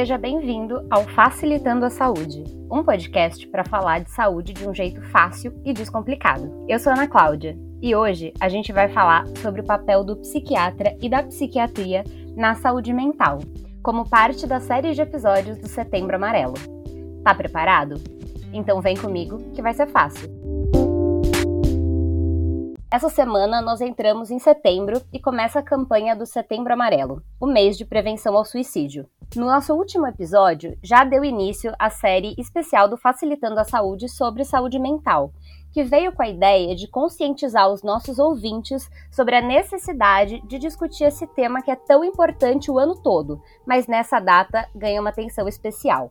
Seja bem-vindo ao Facilitando a Saúde, um podcast para falar de saúde de um jeito fácil e descomplicado. Eu sou Ana Cláudia e hoje a gente vai falar sobre o papel do psiquiatra e da psiquiatria na saúde mental, como parte da série de episódios do Setembro Amarelo. Tá preparado? Então vem comigo que vai ser fácil. Essa semana nós entramos em setembro e começa a campanha do Setembro Amarelo, o mês de prevenção ao suicídio. No nosso último episódio, já deu início a série especial do Facilitando a Saúde sobre saúde mental, que veio com a ideia de conscientizar os nossos ouvintes sobre a necessidade de discutir esse tema que é tão importante o ano todo, mas nessa data ganha uma atenção especial.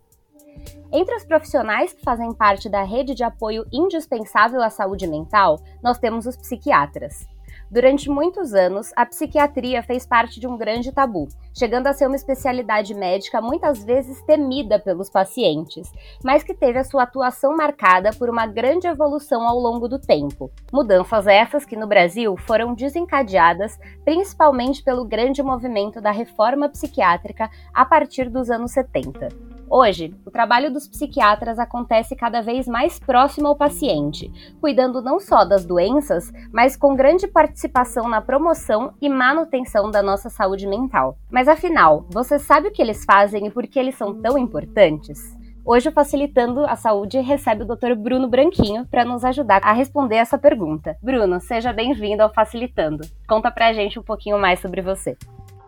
Entre os profissionais que fazem parte da rede de apoio indispensável à saúde mental, nós temos os psiquiatras. Durante muitos anos, a psiquiatria fez parte de um grande tabu, chegando a ser uma especialidade médica muitas vezes temida pelos pacientes, mas que teve a sua atuação marcada por uma grande evolução ao longo do tempo. Mudanças essas que no Brasil foram desencadeadas principalmente pelo grande movimento da reforma psiquiátrica a partir dos anos 70. Hoje, o trabalho dos psiquiatras acontece cada vez mais próximo ao paciente, cuidando não só das doenças, mas com grande participação na promoção e manutenção da nossa saúde mental. Mas afinal, você sabe o que eles fazem e por que eles são tão importantes? Hoje, o Facilitando a Saúde recebe o Dr. Bruno Branquinho para nos ajudar a responder essa pergunta. Bruno, seja bem-vindo ao Facilitando. Conta pra gente um pouquinho mais sobre você.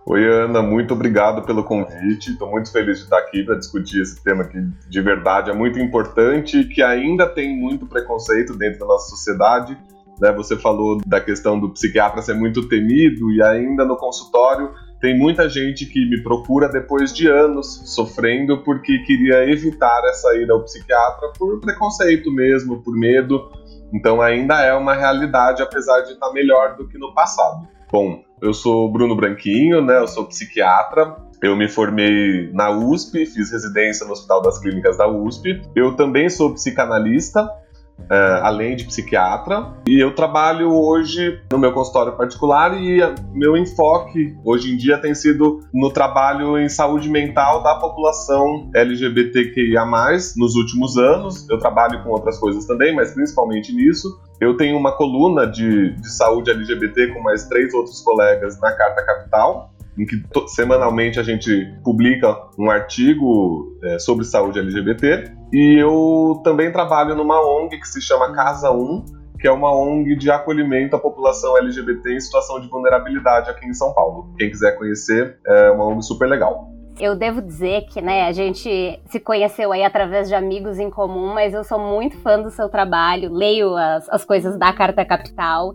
Oi, Ana, muito obrigado pelo convite. Estou muito feliz de estar aqui para discutir esse tema que, de verdade, é muito importante e que ainda tem muito preconceito dentro da nossa sociedade. Né? Você falou da questão do psiquiatra ser muito temido e ainda no consultório tem muita gente que me procura depois de anos sofrendo porque queria evitar essa ida ao psiquiatra por preconceito mesmo, por medo. Então ainda é uma realidade, apesar de estar melhor do que no passado. Bom, eu sou Bruno Branquinho, né? Eu sou psiquiatra. Eu me formei na USP, fiz residência no Hospital das Clínicas da USP. Eu também sou psicanalista, Uh, além de psiquiatra. E eu trabalho hoje no meu consultório particular e meu enfoque hoje em dia tem sido no trabalho em saúde mental da população LGBTQIA+, nos últimos anos. Eu trabalho com outras coisas também, mas principalmente nisso. Eu tenho uma coluna de, de saúde LGBT com mais três outros colegas na Carta Capital, em que semanalmente a gente publica um artigo é, sobre saúde LGBT. E eu também trabalho numa ONG que se chama Casa 1, que é uma ONG de acolhimento à população LGBT em situação de vulnerabilidade aqui em São Paulo. Quem quiser conhecer, é uma ONG super legal. Eu devo dizer que, né, a gente se conheceu aí através de amigos em comum, mas eu sou muito fã do seu trabalho, leio as, as coisas da Carta Capital.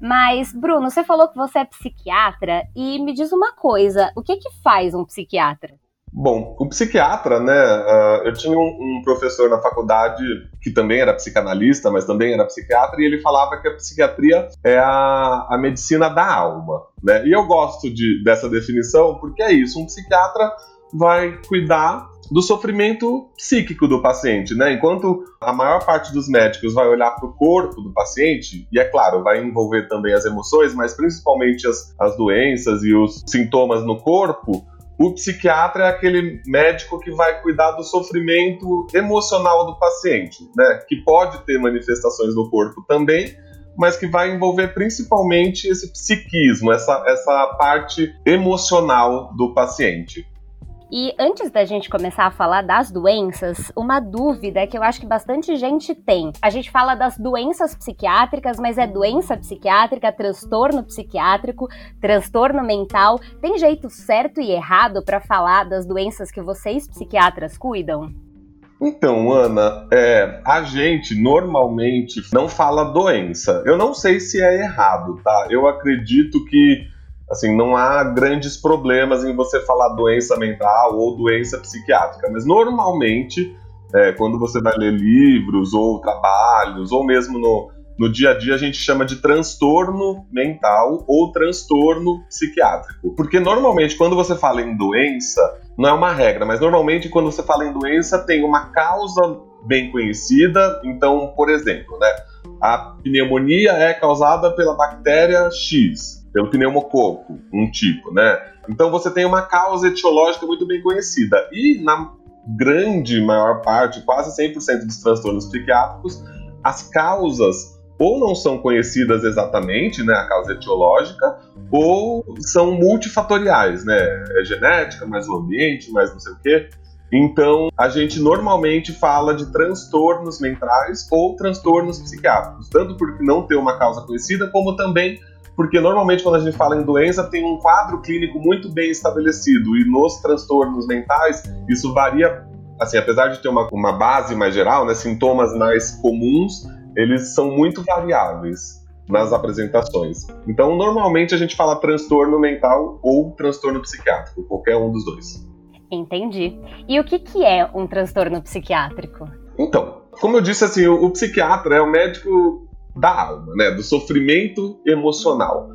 Mas, Bruno, você falou que você é psiquiatra e me diz uma coisa: o que que faz um psiquiatra? Bom, o psiquiatra, né? Uh, eu tinha um, um, professor na faculdade que também era psicanalista, mas também era psiquiatra, e ele falava que a psiquiatria é a, a medicina da alma, né? E eu gosto de, dessa definição porque é isso: um psiquiatra vai cuidar do sofrimento psíquico do paciente, né? Enquanto a maior parte dos médicos vai olhar para o corpo do paciente, e é claro, vai envolver também as emoções, mas principalmente as, as doenças e os sintomas no corpo, o psiquiatra é aquele médico que vai cuidar do sofrimento emocional do paciente, né? Que pode ter manifestações no corpo também, mas que vai envolver principalmente esse psiquismo, essa, essa parte emocional do paciente. E antes da gente começar a falar das doenças, uma dúvida que eu acho que bastante gente tem. A gente fala das doenças psiquiátricas, mas é doença psiquiátrica, transtorno psiquiátrico, transtorno mental. Tem jeito certo e errado para falar das doenças que vocês psiquiatras cuidam? Então, Ana, é, a gente normalmente não fala doença. Eu não sei se é errado, tá? Eu acredito que assim, não há grandes problemas em você falar doença mental ou doença psiquiátrica, mas normalmente, é, quando você vai ler livros ou trabalhos, ou mesmo no, no dia a dia, a gente chama de transtorno mental ou transtorno psiquiátrico. Porque normalmente, quando você fala em doença, não é uma regra, mas normalmente, quando você fala em doença, tem uma causa bem conhecida. Então, por exemplo, né, a pneumonia é causada pela bactéria X. pelo pneumococo, um tipo, né? Então você tem uma causa etiológica muito bem conhecida. E na grande maior parte, quase 100% dos transtornos psiquiátricos, as causas ou não são conhecidas exatamente, né, a causa etiológica, ou são multifatoriais, né? É genética, mais o ambiente, mais não sei o quê. Então, a gente normalmente fala de transtornos mentais ou transtornos psiquiátricos, tanto porque não tem uma causa conhecida, como também porque normalmente quando a gente fala em doença tem um quadro clínico muito bem estabelecido e nos transtornos mentais isso varia, assim, apesar de ter uma, uma base mais geral, né, sintomas mais comuns, eles são muito variáveis nas apresentações. Então, normalmente a gente fala transtorno mental ou transtorno psiquiátrico, qualquer um dos dois. Entendi. E o que, que é um transtorno psiquiátrico? Então, como eu disse, assim, o, o psiquiatra é o médico da alma, né, do sofrimento emocional.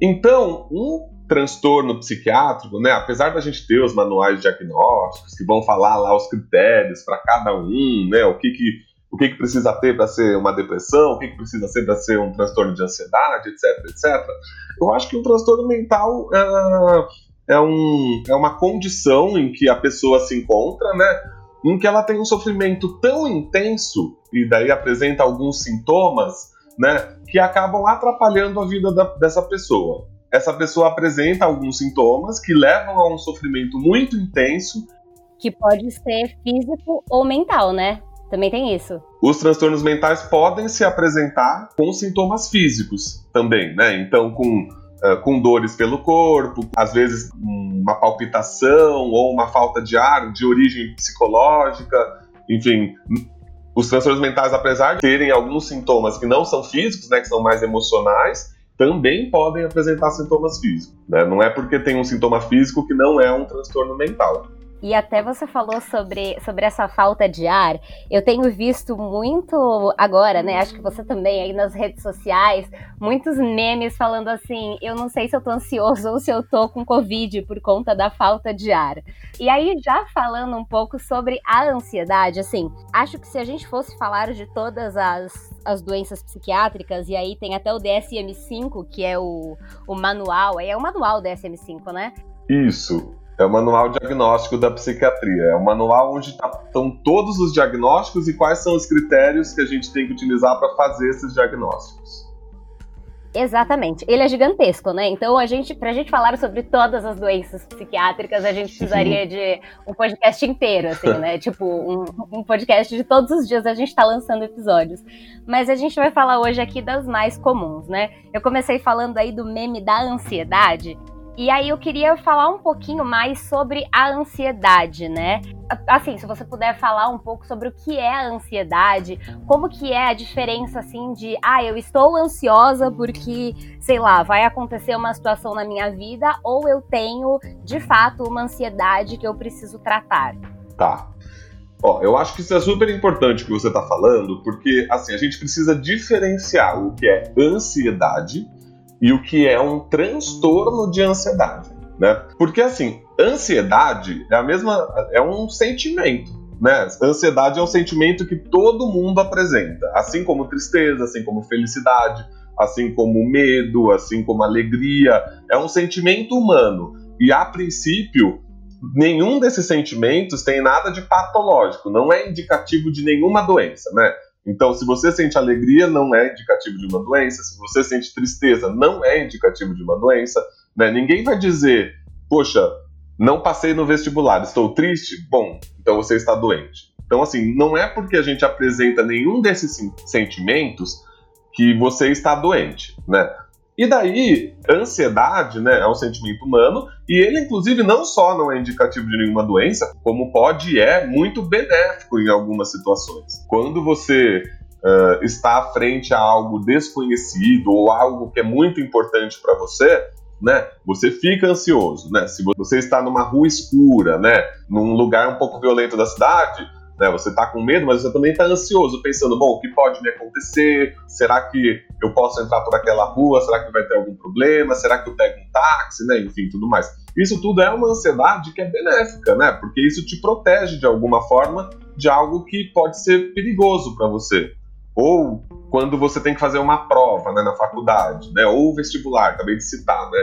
Então, um transtorno psiquiátrico, né, apesar da gente ter os manuais diagnósticos que vão falar lá os critérios para cada um, né, o que que o que, que precisa ter para ser uma depressão, o que, que precisa ser para ser um transtorno de ansiedade, etc, etc. Eu acho que um transtorno mental é, é, um, é uma condição em que a pessoa se encontra, né, em que ela tem um sofrimento tão intenso e daí apresenta alguns sintomas né, que acabam atrapalhando a vida da, dessa pessoa. Essa pessoa apresenta alguns sintomas que levam a um sofrimento muito intenso. Que pode ser físico ou mental, né? Também tem isso. Os transtornos mentais podem se apresentar com sintomas físicos também, né? Então, com, uh, com dores pelo corpo, às vezes uma palpitação ou uma falta de ar de origem psicológica, enfim, os transtornos mentais, apesar de terem alguns sintomas que não são físicos, né, que são mais emocionais, também podem apresentar sintomas físicos. Né? Não é porque tem um sintoma físico que não é um transtorno mental. E até você falou sobre, sobre essa falta de ar. Eu tenho visto muito agora, né? Acho que você também aí nas redes sociais, muitos memes falando assim: eu não sei se eu tô ansioso ou se eu tô com Covid por conta da falta de ar. E aí, já falando um pouco sobre a ansiedade, assim, acho que se a gente fosse falar de todas as, as doenças psiquiátricas, e aí tem até o DSM-5, que é o, o manual, é o manual DSM-5, né? Isso. É o manual diagnóstico da psiquiatria. É o manual onde estão tá, todos os diagnósticos e quais são os critérios que a gente tem que utilizar para fazer esses diagnósticos. Exatamente. Ele é gigantesco, né? Então, a gente, pra gente falar sobre todas as doenças psiquiátricas, a gente precisaria de um podcast inteiro, assim, né? tipo, um, um, podcast de todos os dias a gente tá lançando episódios. Mas a gente vai falar hoje aqui das mais comuns, né? Eu comecei falando aí do meme da ansiedade, e aí eu queria falar um pouquinho mais sobre a ansiedade, né? Assim, se você puder falar um pouco sobre o que é a ansiedade, como que é a diferença assim de, ah, eu estou ansiosa porque, sei lá, vai acontecer uma situação na minha vida ou eu tenho de fato uma ansiedade que eu preciso tratar. Tá. Ó, eu acho que isso é super importante que você está falando, porque assim, a gente precisa diferenciar o que é ansiedade e o que é um transtorno de ansiedade, né? Porque assim, ansiedade é a mesma, é um sentimento, né? Ansiedade é um sentimento que todo mundo apresenta, assim como tristeza, assim como felicidade, assim como medo, assim como alegria, é um sentimento humano. E a princípio, nenhum desses sentimentos tem nada de patológico, não é indicativo de nenhuma doença, né? Então, se você sente alegria, não é indicativo de uma doença. Se você sente tristeza, não é indicativo de uma doença. Né? Ninguém vai dizer, poxa, não passei no vestibular, estou triste? Bom, então você está doente. Então, assim, não é porque a gente apresenta nenhum desses sentimentos que você está doente, né? E daí, ansiedade, né, é um sentimento humano, e ele, inclusive, não só não é indicativo de nenhuma doença, como pode e é muito benéfico em algumas situações. Quando você uh, está à frente a algo desconhecido ou algo que é muito importante para você, né, você fica ansioso, né? Se você está numa rua escura, né, num lugar um pouco violento da cidade, né? Você está com medo, mas você também está ansioso, pensando, bom, o que pode me acontecer? Será que eu posso entrar por aquela rua? Será que vai ter algum problema? Será que eu pego um táxi? Né? Enfim, tudo mais. Isso tudo é uma ansiedade que é benéfica, né? Porque isso te protege de alguma forma de algo que pode ser perigoso para você. Ou quando você tem que fazer uma prova né, na faculdade, né, ou vestibular, acabei de citar, né?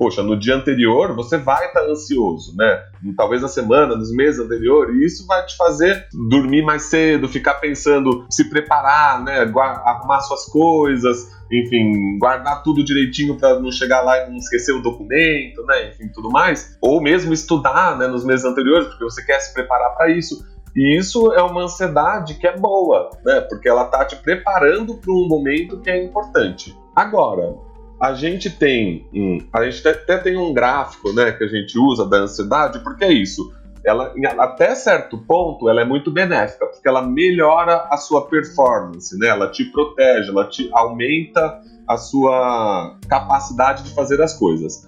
Poxa, no dia anterior você vai estar ansioso, né? Talvez na semana, nos meses anteriores, e isso vai te fazer dormir mais cedo, ficar pensando, se preparar, né? Arrumar suas coisas, enfim, guardar tudo direitinho para não chegar lá e não esquecer o documento, né? Enfim, tudo mais. Ou mesmo estudar, né? Nos meses anteriores, porque você quer se preparar para isso. E isso é uma ansiedade que é boa, né? Porque ela tá te preparando para um momento que é importante. Agora, a gente tem a gente até tem um gráfico, né, que a gente usa da ansiedade, porque é isso. Ela, até certo ponto, ela é muito benéfica, porque ela melhora a sua performance, né? Ela te protege, ela te aumenta a sua capacidade de fazer as coisas.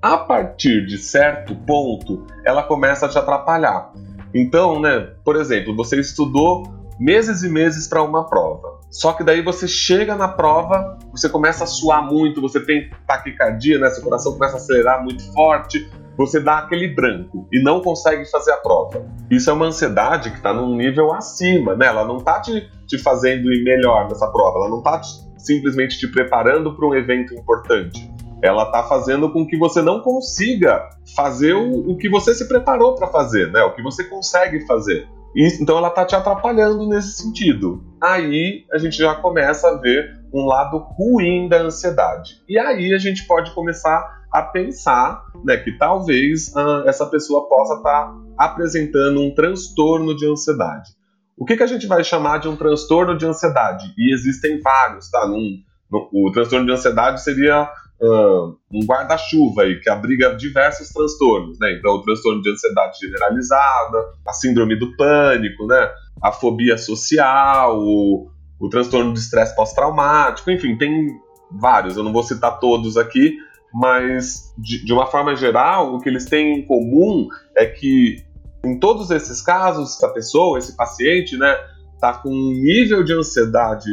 A partir de certo ponto, ela começa a te atrapalhar. Então, né, por exemplo, você estudou meses e meses para uma prova. Só que daí você chega na prova, você começa a suar muito, você tem taquicardia, né? Seu coração começa a acelerar muito forte, você dá aquele branco e não consegue fazer a prova. Isso é uma ansiedade que está num nível acima, né? Ela não está te, te fazendo ir melhor nessa prova, ela não está simplesmente te preparando para um evento importante ela está fazendo com que você não consiga fazer o, o que você se preparou para fazer, né? O que você consegue fazer. Então ela está te atrapalhando nesse sentido. Aí a gente já começa a ver um lado ruim da ansiedade. E aí a gente pode começar a pensar né, que talvez uh, essa pessoa possa estar tá apresentando um transtorno de ansiedade. O que, que a gente vai chamar de um transtorno de ansiedade? E existem vários, tá? Num, no, o transtorno de ansiedade seria um guarda-chuva aí que abriga diversos transtornos, né? Então, o transtorno de ansiedade generalizada, a síndrome do pânico, né? A fobia social, o, o transtorno de estresse pós-traumático, enfim, tem vários. Eu não vou citar todos aqui, mas de, de uma forma geral, o que eles têm em comum é que em todos esses casos, essa pessoa, esse paciente, né, tá com um nível de ansiedade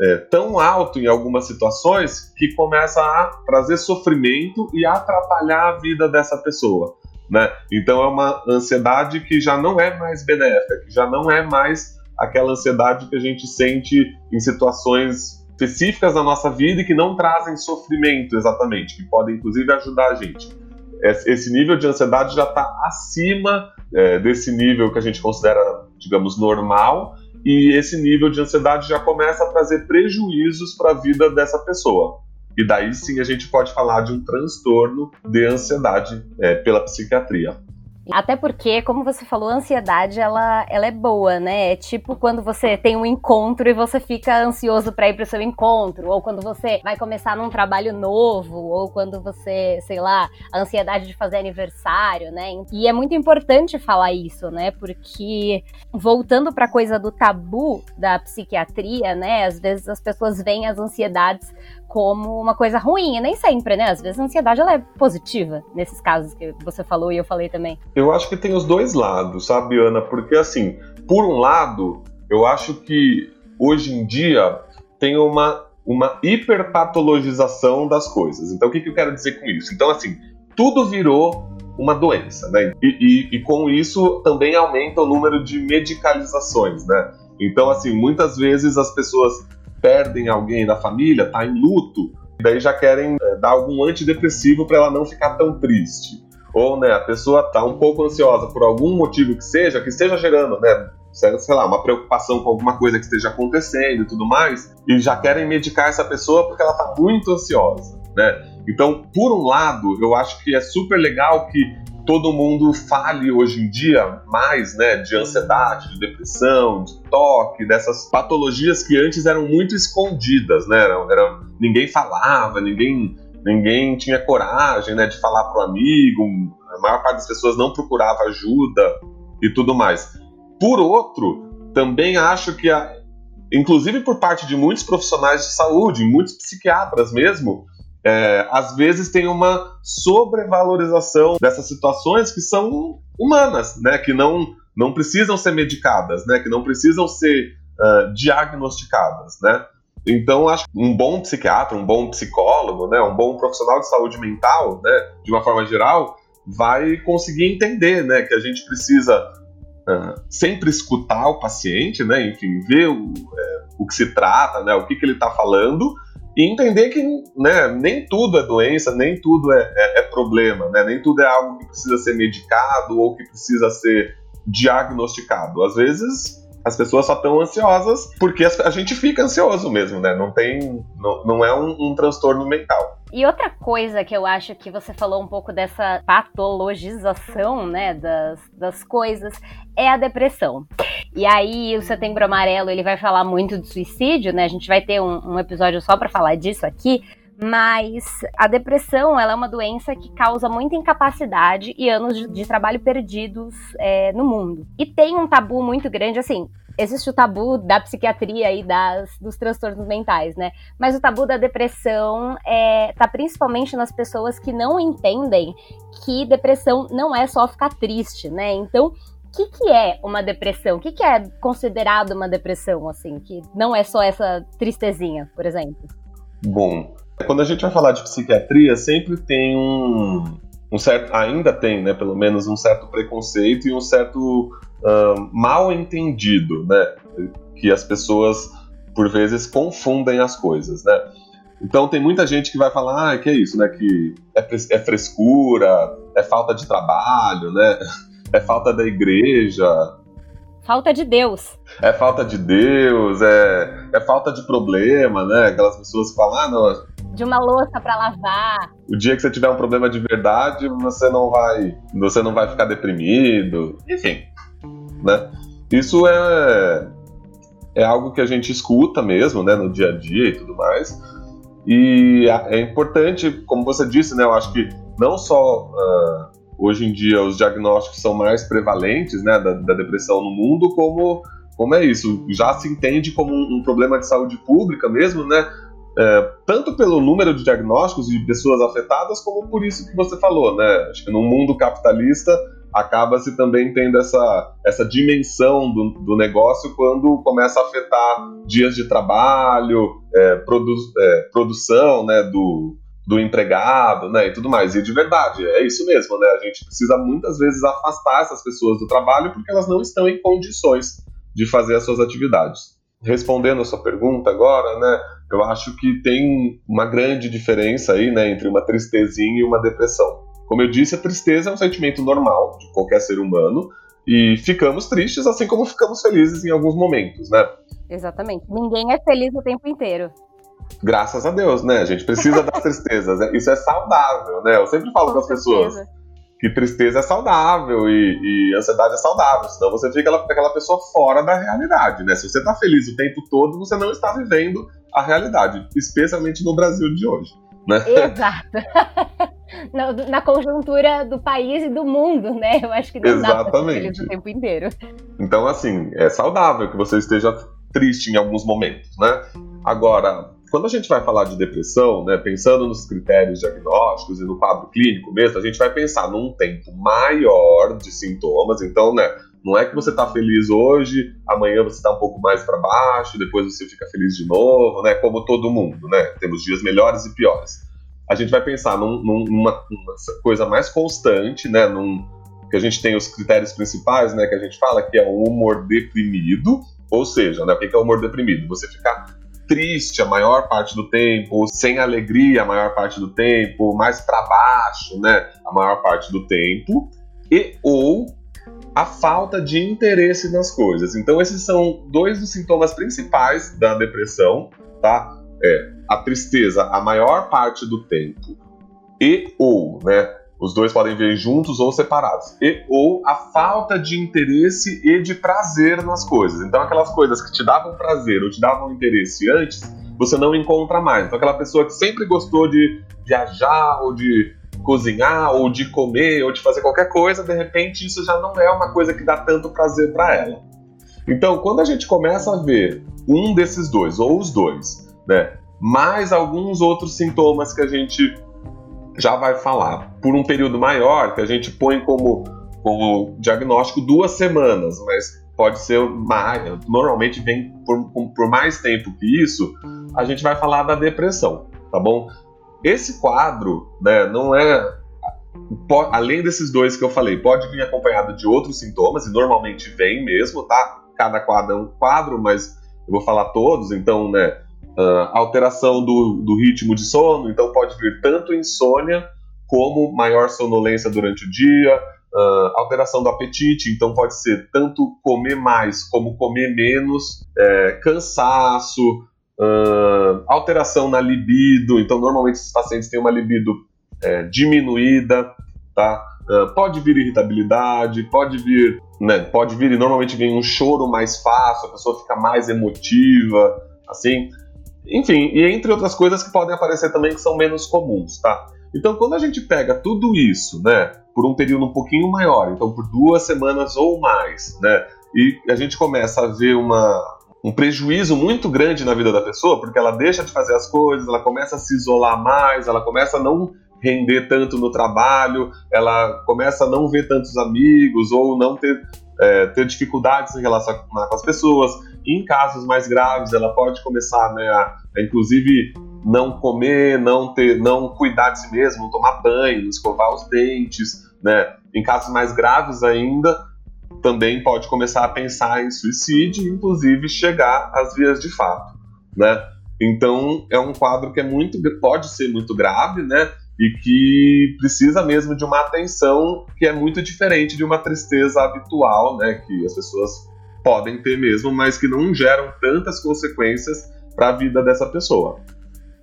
é, tão alto em algumas situações que começa a trazer sofrimento e atrapalhar a vida dessa pessoa. Né? Então é uma ansiedade que já não é mais benéfica, que já não é mais aquela ansiedade que a gente sente em situações específicas da nossa vida e que não trazem sofrimento exatamente, que podem inclusive ajudar a gente. Esse nível de ansiedade já está acima é, desse nível que a gente considera, digamos, normal, e esse nível de ansiedade já começa a trazer prejuízos para a vida dessa pessoa. E daí sim a gente pode falar de um transtorno de ansiedade é, pela psiquiatria. Até porque, como você falou, a ansiedade ela, ela é boa, né? É tipo quando você tem um encontro e você fica ansioso para ir para o seu encontro, ou quando você vai começar num trabalho novo, ou quando você, sei lá, a ansiedade de fazer aniversário, né? E é muito importante falar isso, né? Porque voltando para coisa do tabu da psiquiatria, né? Às vezes as pessoas veem as ansiedades como uma coisa ruim, e nem sempre, né? Às vezes a ansiedade ela é positiva, nesses casos que você falou e eu falei também. Eu acho que tem os dois lados, sabe, Ana? Porque, assim, por um lado, eu acho que hoje em dia tem uma, uma hiperpatologização das coisas. Então, o que, que eu quero dizer com isso? Então, assim, tudo virou uma doença, né? E, e, e, com isso também aumenta o número de medicalizações, né? Então, assim, muitas vezes as pessoas perdem alguém da família, tá em luto, e daí já querem é, dar algum antidepressivo para ela não ficar tão triste. Ou, né, a pessoa tá um pouco ansiosa por algum motivo que seja, que esteja gerando, né, sei lá, uma preocupação com alguma coisa que esteja acontecendo e tudo mais, e já querem medicar essa pessoa porque ela tá muito ansiosa, né? Então, por um lado, eu acho que é super legal que todo mundo fale hoje em dia mais, né, de ansiedade, de depressão, de toque, dessas patologias que antes eram muito escondidas, né? Era, era, ninguém falava, ninguém, ninguém tinha coragem, né, de falar pro amigo. A maior parte das pessoas não procurava ajuda e tudo mais. Por outro, também acho que a, inclusive por parte de muitos profissionais de saúde, muitos psiquiatras mesmo, é, às vezes tem uma sobrevalorização dessas situações que são humanas, né? Que não, não precisam ser medicadas, né? Que não precisam ser uh, diagnosticadas, né? Então, acho que um bom psiquiatra, um bom psicólogo, né, um bom profissional de saúde mental, né, de uma forma geral, vai conseguir entender, né, que a gente precisa uh, sempre escutar o paciente, né? Enfim, ver o, é, o que se trata, né? O que, que ele está falando e entender que né, nem tudo é doença, nem tudo é, é, é, problema, né? Nem tudo é algo que precisa ser medicado ou que precisa ser diagnosticado. Às vezes as pessoas só estão ansiosas porque a gente fica ansioso mesmo, né? Não tem, não, não é um, um transtorno mental. E outra coisa que eu acho que você falou um pouco dessa patologização, né, das, das coisas, é a depressão. E aí o Setembro Amarelo ele vai falar muito de suicídio, né? A gente vai ter um, um episódio só para falar disso aqui. Mas a depressão ela é uma doença que causa muita incapacidade e anos de, de trabalho perdidos é, no mundo. E tem um tabu muito grande, assim, existe o tabu da psiquiatria e das, dos transtornos mentais, né? Mas o tabu da depressão é, tá principalmente nas pessoas que não entendem que depressão não é só ficar triste, né? Então, o que, que é uma depressão? O que, que é considerado uma depressão, assim? Que não é só essa tristezinha, por exemplo? Bom, quando a gente vai falar de psiquiatria, sempre tem um, um certo, ainda tem, né, pelo menos um certo preconceito e um certo uh, mal entendido, né, que as pessoas por vezes confundem as coisas, né. Então tem muita gente que vai falar, ah, que é isso, né, que é, é frescura, é falta de trabalho, né, é falta da igreja, Falta de Deus. É falta de Deus, é, é falta de problema, né? Aquelas pessoas que falam, ah, não. De uma louça para lavar. O dia que você tiver um problema de verdade, você não vai, você não vai ficar deprimido. Enfim, né? Isso é é algo que a gente escuta mesmo, né, no dia a dia e tudo mais. E é importante, como você disse, né, eu acho que não só uh, hoje em dia os diagnósticos são mais prevalentes né, da, da depressão no mundo, como, como é isso, já se entende como um, um problema de saúde pública mesmo, né? É, tanto pelo número de diagnósticos de pessoas afetadas, como por isso que você falou, né? Acho que no mundo capitalista acaba-se também tendo essa, essa dimensão do, do negócio quando começa a afetar dias de trabalho, é, produ, é, produção né, do, do empregado, né, e tudo mais. E de verdade, é isso mesmo, né? A gente precisa muitas vezes afastar essas pessoas do trabalho porque elas não estão em condições de fazer as suas atividades. Respondendo a sua pergunta agora, né, eu acho que tem uma grande diferença aí, né, entre uma tristezinha e uma depressão. Como eu disse, a tristeza é um sentimento normal de qualquer ser humano e ficamos tristes assim como ficamos felizes em alguns momentos, né? Exatamente. Ninguém é feliz o tempo inteiro graças a Deus, né? A gente precisa das tristezas. Né? Isso é saudável, né? Eu sempre falo com as pessoas que tristeza é saudável e, e, ansiedade é saudável, senão você fica aquela pessoa fora da realidade, né? Se você tá feliz o tempo todo, você não está vivendo a realidade, especialmente no Brasil de hoje, né? Exato. na, na, conjuntura do país e do mundo, né? Eu acho que não Exatamente. dá o tempo inteiro. Então, assim, é saudável que você esteja triste em alguns momentos, né? Agora, quando a gente vai falar de depressão, né, pensando nos critérios diagnósticos e no quadro clínico mesmo, a gente vai pensar num tempo maior de sintomas. Então, né, não é que você está feliz hoje, amanhã você está um pouco mais para baixo, depois você fica feliz de novo, né? Como todo mundo, né? Temos dias melhores e piores. A gente vai pensar num, numa, numa, coisa mais constante, né? Num, que a gente tem os critérios principais, né? Que a gente fala que é o humor deprimido, ou seja, né? O que é humor deprimido? Você ficar triste a maior parte do tempo, sem alegria a maior parte do tempo, mais para baixo, né, a maior parte do tempo, e ou a falta de interesse nas coisas. Então esses são dois dos sintomas principais da depressão, tá? É a tristeza a maior parte do tempo e ou, né, os dois podem vir juntos ou separados. E, ou a falta de interesse e de prazer nas coisas. Então, aquelas coisas que te davam prazer ou te davam interesse antes, você não encontra mais. Então, aquela pessoa que sempre gostou de viajar ou de cozinhar ou de comer ou de fazer qualquer coisa, de repente isso já não é uma coisa que dá tanto prazer para ela. Então, quando a gente começa a ver um desses dois ou os dois, né, mais alguns outros sintomas que a gente já vai falar por um período maior, que a gente põe como, como diagnóstico duas semanas, mas pode ser mais, normalmente vem por, por mais tempo que isso, a gente vai falar da depressão, tá bom? Esse quadro, né, não é além desses dois que eu falei, pode vir acompanhado de outros sintomas, e normalmente vem mesmo, tá? Cada quadro é um quadro, mas eu vou falar todos, então, né? Uh, alteração do, do ritmo de sono, então pode vir tanto insônia como maior sonolência durante o dia, uh, alteração do apetite, então pode ser tanto comer mais como comer menos, é, cansaço, alteração na libido, então normalmente esses pacientes têm uma libido é, diminuída, tá? Uh, pode vir irritabilidade, pode vir, né, pode vir e normalmente vem um choro mais fácil, a pessoa fica mais emotiva, assim, enfim, e entre outras coisas que podem aparecer também que são menos comuns, tá? Então, quando a gente pega tudo isso, né, por um período um pouquinho maior, então por duas semanas ou mais, né, e a gente começa a ver uma, um prejuízo muito grande na vida da pessoa, porque ela deixa de fazer as coisas, ela começa a se isolar mais, ela começa a não render tanto no trabalho, ela começa a não ver tantos amigos ou não ter, é, ter dificuldades em relação com as pessoas. Em casos mais graves, ela pode começar né, a, a, inclusive, não comer, não ter, não cuidar de si mesmo, tomar banho, escovar os dentes, né? Em casos mais graves ainda, também pode começar a pensar em suicídio, inclusive chegar às vias de fato, né? Então é um quadro que é muito pode ser muito grave, né? E que precisa mesmo de uma atenção que é muito diferente de uma tristeza habitual, né? Que as pessoas podem ter mesmo, mas que não geram tantas consequências para a vida dessa pessoa.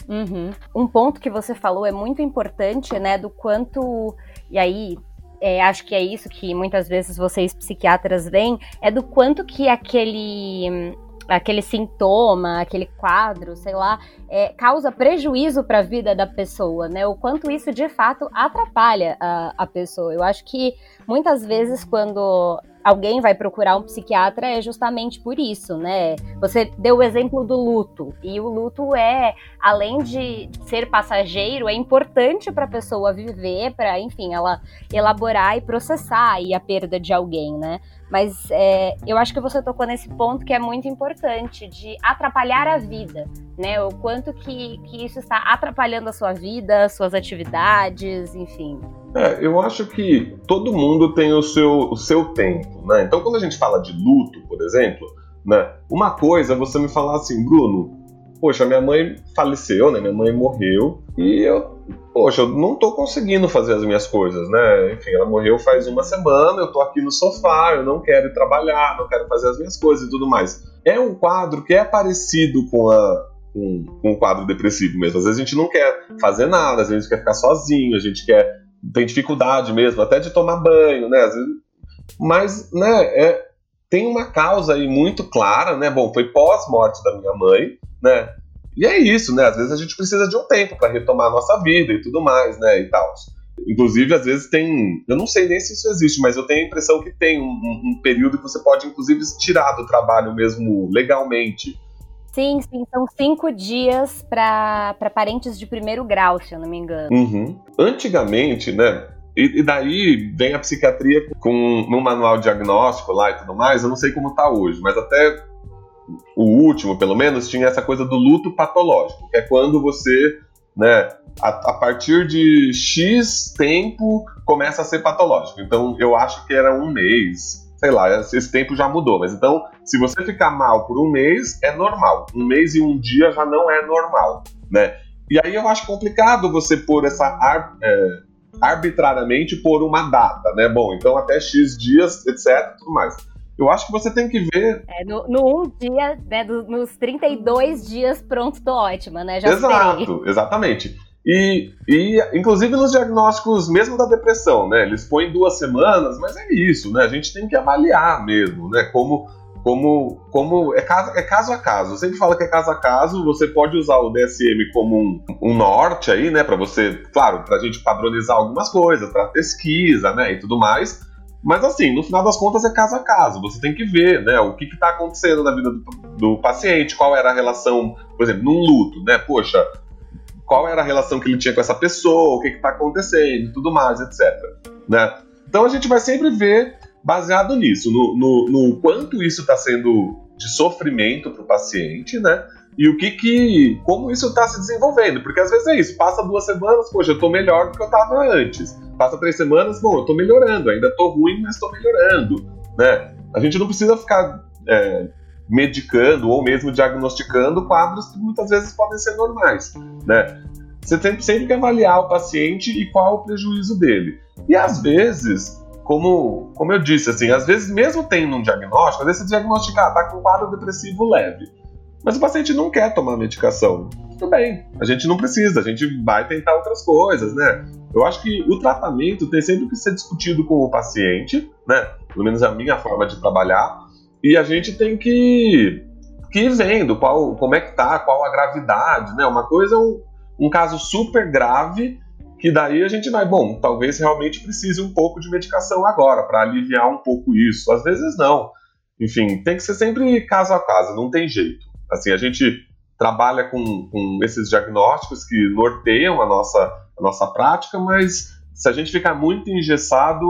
Uhum. Um ponto que você falou é muito importante, né, do quanto. E aí, é, acho que é isso que muitas vezes vocês psiquiatras veem, é do quanto que aquele aquele sintoma, aquele quadro, sei lá, é, causa prejuízo para a vida da pessoa, né? O quanto isso de fato atrapalha a, a pessoa. Eu acho que muitas vezes quando alguém vai procurar um psiquiatra é justamente por isso, né? Você deu o exemplo do luto, e o luto é, além de ser passageiro, é importante para a pessoa viver, para, enfim, ela elaborar e processar a perda de alguém, né? Mas é, eu acho que você tocou nesse ponto que é muito importante, de atrapalhar a vida, né? O quanto que, que isso está atrapalhando a sua vida, suas atividades, enfim. É, eu acho que todo mundo tem o seu, o seu tempo, né? Então, quando a gente fala de luto, por exemplo, né? Uma coisa é você me falar assim, Bruno, poxa, minha mãe faleceu, né? Minha mãe morreu e eu, poxa, eu não tô conseguindo fazer as minhas coisas, né? Enfim, ela morreu faz uma semana, eu tô aqui no sofá, eu não quero trabalhar, não quero fazer as minhas coisas e tudo mais. É um quadro que é parecido com a, com, com um quadro depressivo mesmo. Às vezes a gente não quer fazer nada, às vezes a gente quer ficar sozinho, a gente quer tem dificuldade mesmo, até de tomar banho, né? Vezes, mas, né, é, tem uma causa aí muito clara, né? Bom, foi pós-morte da minha mãe, né? E é isso, né? Às vezes a gente precisa de um tempo para retomar a nossa vida e tudo mais, né? E tal. Inclusive, às vezes tem. Eu não sei nem se isso existe, mas eu tenho a impressão que tem um, um período que você pode, inclusive, tirar do trabalho mesmo legalmente. Sim, sim, são cinco dias para parentes de primeiro grau, se eu não me engano. Uhum. Antigamente, né? E, e, daí vem a psiquiatria com no manual diagnóstico lá e tudo mais. Eu não sei como tá hoje, mas até o último, pelo menos, tinha essa coisa do luto patológico, que é quando você, né, a, a partir de X tempo começa a ser patológico. Então eu acho que era um mês, sei lá, esse tempo já mudou. Mas então, se você ficar mal por um mês, é normal. Um mês e um dia já não é normal, né? E aí eu acho complicado você pôr essa ar, é, arbitrariamente por uma data, né? Bom, então até X dias, etc, tudo mais. Eu acho que você tem que ver. É, no, no um dia, né, do, nos 32 dias, pronto, tô ótima, né? Já Exato, exatamente. E, e, inclusive nos diagnósticos mesmo da depressão, né? Eles põem duas semanas, mas é isso, né? A gente tem que avaliar mesmo, né? Como, como, como é, caso, é caso a caso. Eu sempre falo que é caso a caso. Você pode usar o DSM como um, um norte aí, né? Para você, claro, para a gente padronizar algumas coisas, para pesquisa, né? E tudo mais. Mas assim, no final das contas é caso a caso. Você tem que ver, né? O que está acontecendo na vida do, do paciente, qual era a relação, por exemplo, num luto, né? Poxa, qual era a relação que ele tinha com essa pessoa, o que está acontecendo, tudo mais, etc. Né? Então a gente vai sempre ver baseado nisso, no, no, no quanto isso está sendo de sofrimento para o paciente, né? E o que que. como isso está se desenvolvendo. Porque às vezes é isso, passa duas semanas, poxa, eu estou melhor do que eu estava antes. Passa três semanas, bom, eu estou melhorando, ainda estou ruim, mas estou melhorando. Né? A gente não precisa ficar é, medicando ou mesmo diagnosticando quadros que muitas vezes podem ser normais. Né? Você tem sempre que avaliar o paciente e qual o prejuízo dele. E às vezes, como, como eu disse, assim, às vezes mesmo tendo um diagnóstico, às vezes você diagnosticar, tá com um quadro depressivo leve. Mas o paciente não quer tomar medicação. Tudo bem, a gente não precisa, a gente vai tentar outras coisas, né? Eu acho que o tratamento tem sempre que ser discutido com o paciente, né? Pelo menos é a minha forma de trabalhar. E a gente tem que, que ir vendo qual, como é que tá, qual a gravidade, né? Uma coisa é um, um caso super grave que daí a gente vai, bom, talvez realmente precise um pouco de medicação agora para aliviar um pouco isso. Às vezes não. Enfim, tem que ser sempre caso a caso, não tem jeito. Assim, a gente trabalha com, com esses diagnósticos que norteiam a nossa, a nossa prática, mas se a gente ficar muito engessado,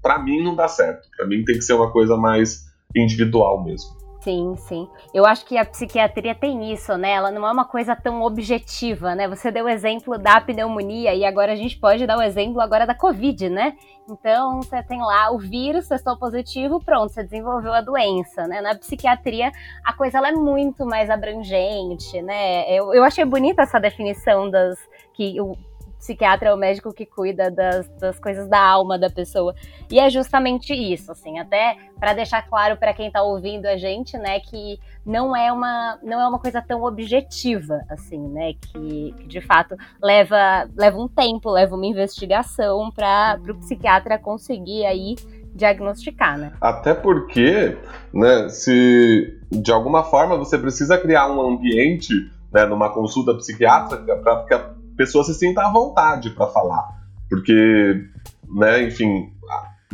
para mim não dá certo. Para mim tem que ser uma coisa mais individual mesmo. Sim, sim. Eu acho que a psiquiatria tem isso, né? Ela não é uma coisa tão objetiva, né? Você deu o exemplo da pneumonia e agora a gente pode dar o exemplo agora da Covid, né? Então, você tem lá o vírus, testou positivo, pronto, você desenvolveu a doença, né? Na psiquiatria, a coisa ela é muito mais abrangente, né? Eu, eu achei bonita essa definição das que o psiquiatra é o médico que cuida das, das coisas da alma da pessoa. E é justamente isso, assim, até para deixar claro para quem está ouvindo a gente, né, que não é uma não é uma coisa tão objetiva, assim, né, que, que de fato leva leva um tempo, leva uma investigação para o psiquiatra conseguir aí diagnosticar, né? Até porque, né, se de alguma forma você precisa criar um ambiente, né, numa consulta psiquiátrica para pessoa se sinta à vontade para falar. Porque, né, enfim,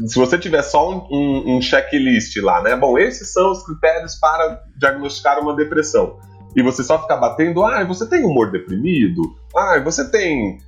se você tiver só um, um, um, checklist lá, né? Bom, esses são os critérios para diagnosticar uma depressão. E você só ficar batendo, ah, você tem humor deprimido, ah, você tem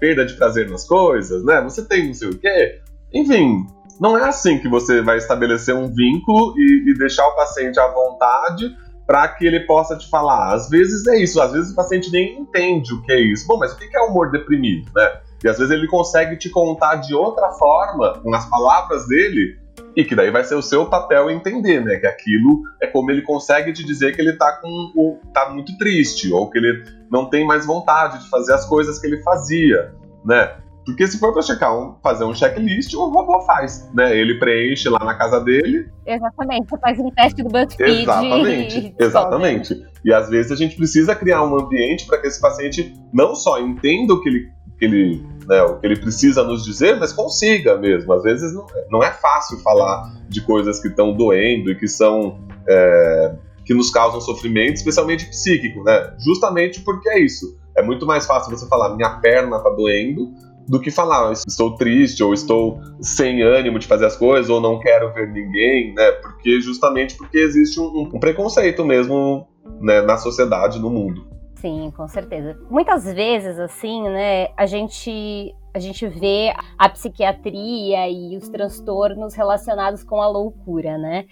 perda de prazer nas coisas, né? Você tem não sei o quê. Enfim, não é assim que você vai estabelecer um vínculo e, e deixar o paciente à vontade para que ele possa te falar. Às vezes é isso, às vezes o paciente nem entende o que é isso. Bom, mas o que é humor deprimido, né? E às vezes ele consegue te contar de outra forma, com as palavras dele, e que daí vai ser o seu papel entender, né? Que aquilo é como ele consegue te dizer que ele tá com ou tá muito triste, ou que ele não tem mais vontade de fazer as coisas que ele fazia, né? Porque se for para checar um, fazer um checklist, o robô faz, né? Ele preenche lá na casa dele. Exatamente, você faz um teste do BuzzFeed. Exatamente, e... exatamente. E às vezes a gente precisa criar um ambiente para que esse paciente não só entenda o que ele, que ele, né, o que ele precisa nos dizer, mas consiga mesmo. Às vezes não, não é fácil falar de coisas que estão doendo e que são é, que nos causam sofrimento, especialmente psíquico, né? Justamente porque é isso. É muito mais fácil você falar minha perna tá doendo do que falar estou triste ou estou sem ânimo de fazer as coisas ou não quero ver ninguém, né? Porque justamente porque existe um, um preconceito mesmo né, na sociedade, no mundo. Sim, com certeza. Muitas vezes, assim, né, a gente a gente vê a psiquiatria e os transtornos relacionados com a loucura, né?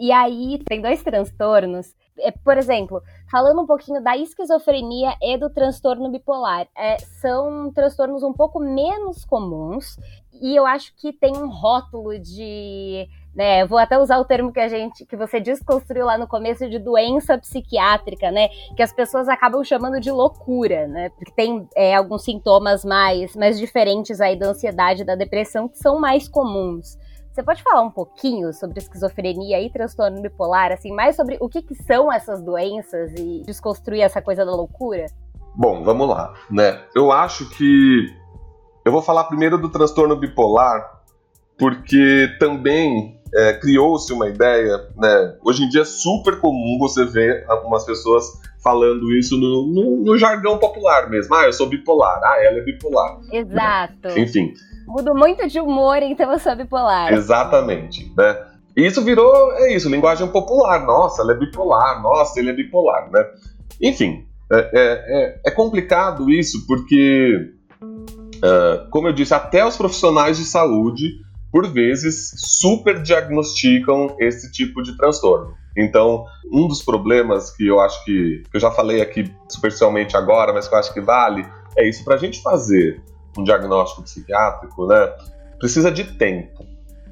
E aí tem dois transtornos é, por exemplo, falando um pouquinho da esquizofrenia e do transtorno bipolar, é, são transtornos um pouco menos comuns e eu acho que tem um rótulo de né, vou até usar o termo que a gente, que você desconstruiu lá no começo de doença psiquiátrica, né, que as pessoas acabam chamando de loucura, né, porque tem é, alguns sintomas mais, mais diferentes aí da ansiedade e da depressão que são mais comuns. Você pode falar um pouquinho sobre esquizofrenia e transtorno bipolar, assim, mais sobre o que, que são essas doenças e desconstruir essa coisa da loucura? Bom, vamos lá, né? Eu acho que eu vou falar primeiro do transtorno bipolar, porque também é, criou-se uma ideia, né? Hoje em dia é super comum você ver algumas pessoas falando isso no, no, no jargão popular mesmo. Ah, eu sou bipolar. Ah, ela é bipolar. Exato. Enfim. Mudo muito de humor, então eu sou bipolar. Exatamente, né? E isso virou, é isso, linguagem popular. Nossa, ela é bipolar. Nossa, ele é bipolar, né? Enfim, é, é, é, é complicado isso porque, uh, como eu disse, até os profissionais de saúde por vezes, super diagnosticam esse tipo de transtorno. Então, um dos problemas que eu acho que, que eu já falei aqui superficialmente agora, mas que eu acho que vale, é isso. Para a gente fazer um diagnóstico psiquiátrico, né, precisa de tempo,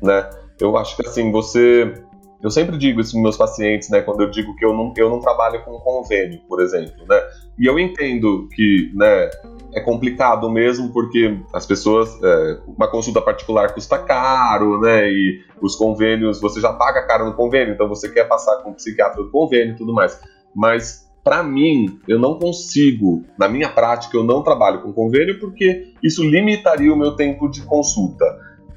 né? Eu acho que assim, você eu sempre digo isso para meus pacientes, né, quando eu digo que eu não, eu não trabalho com convênio, por exemplo, né? E eu entendo que, né, é complicado mesmo porque as pessoas, é, uma consulta particular custa caro, né? E os convênios, você já paga caro no convênio, então você quer passar com o psiquiatra do convênio e tudo mais. Mas para mim, eu não consigo, na minha prática, eu não trabalho com convênio porque isso limitaria o meu tempo de consulta.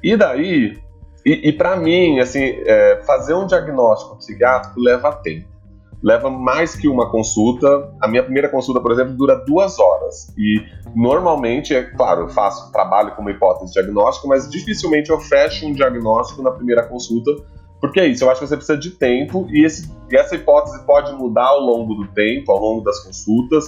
E daí, e, e para mim, assim, é, fazer um diagnóstico psiquiátrico leva tempo. Leva mais que uma consulta. A minha primeira consulta, por exemplo, dura duas horas. E normalmente, é claro, eu faço trabalho com uma hipótese diagnóstica, mas dificilmente eu fecho um diagnóstico na primeira consulta, porque é isso, eu acho que você precisa de tempo e, esse, e essa hipótese pode mudar ao longo do tempo, ao longo das consultas.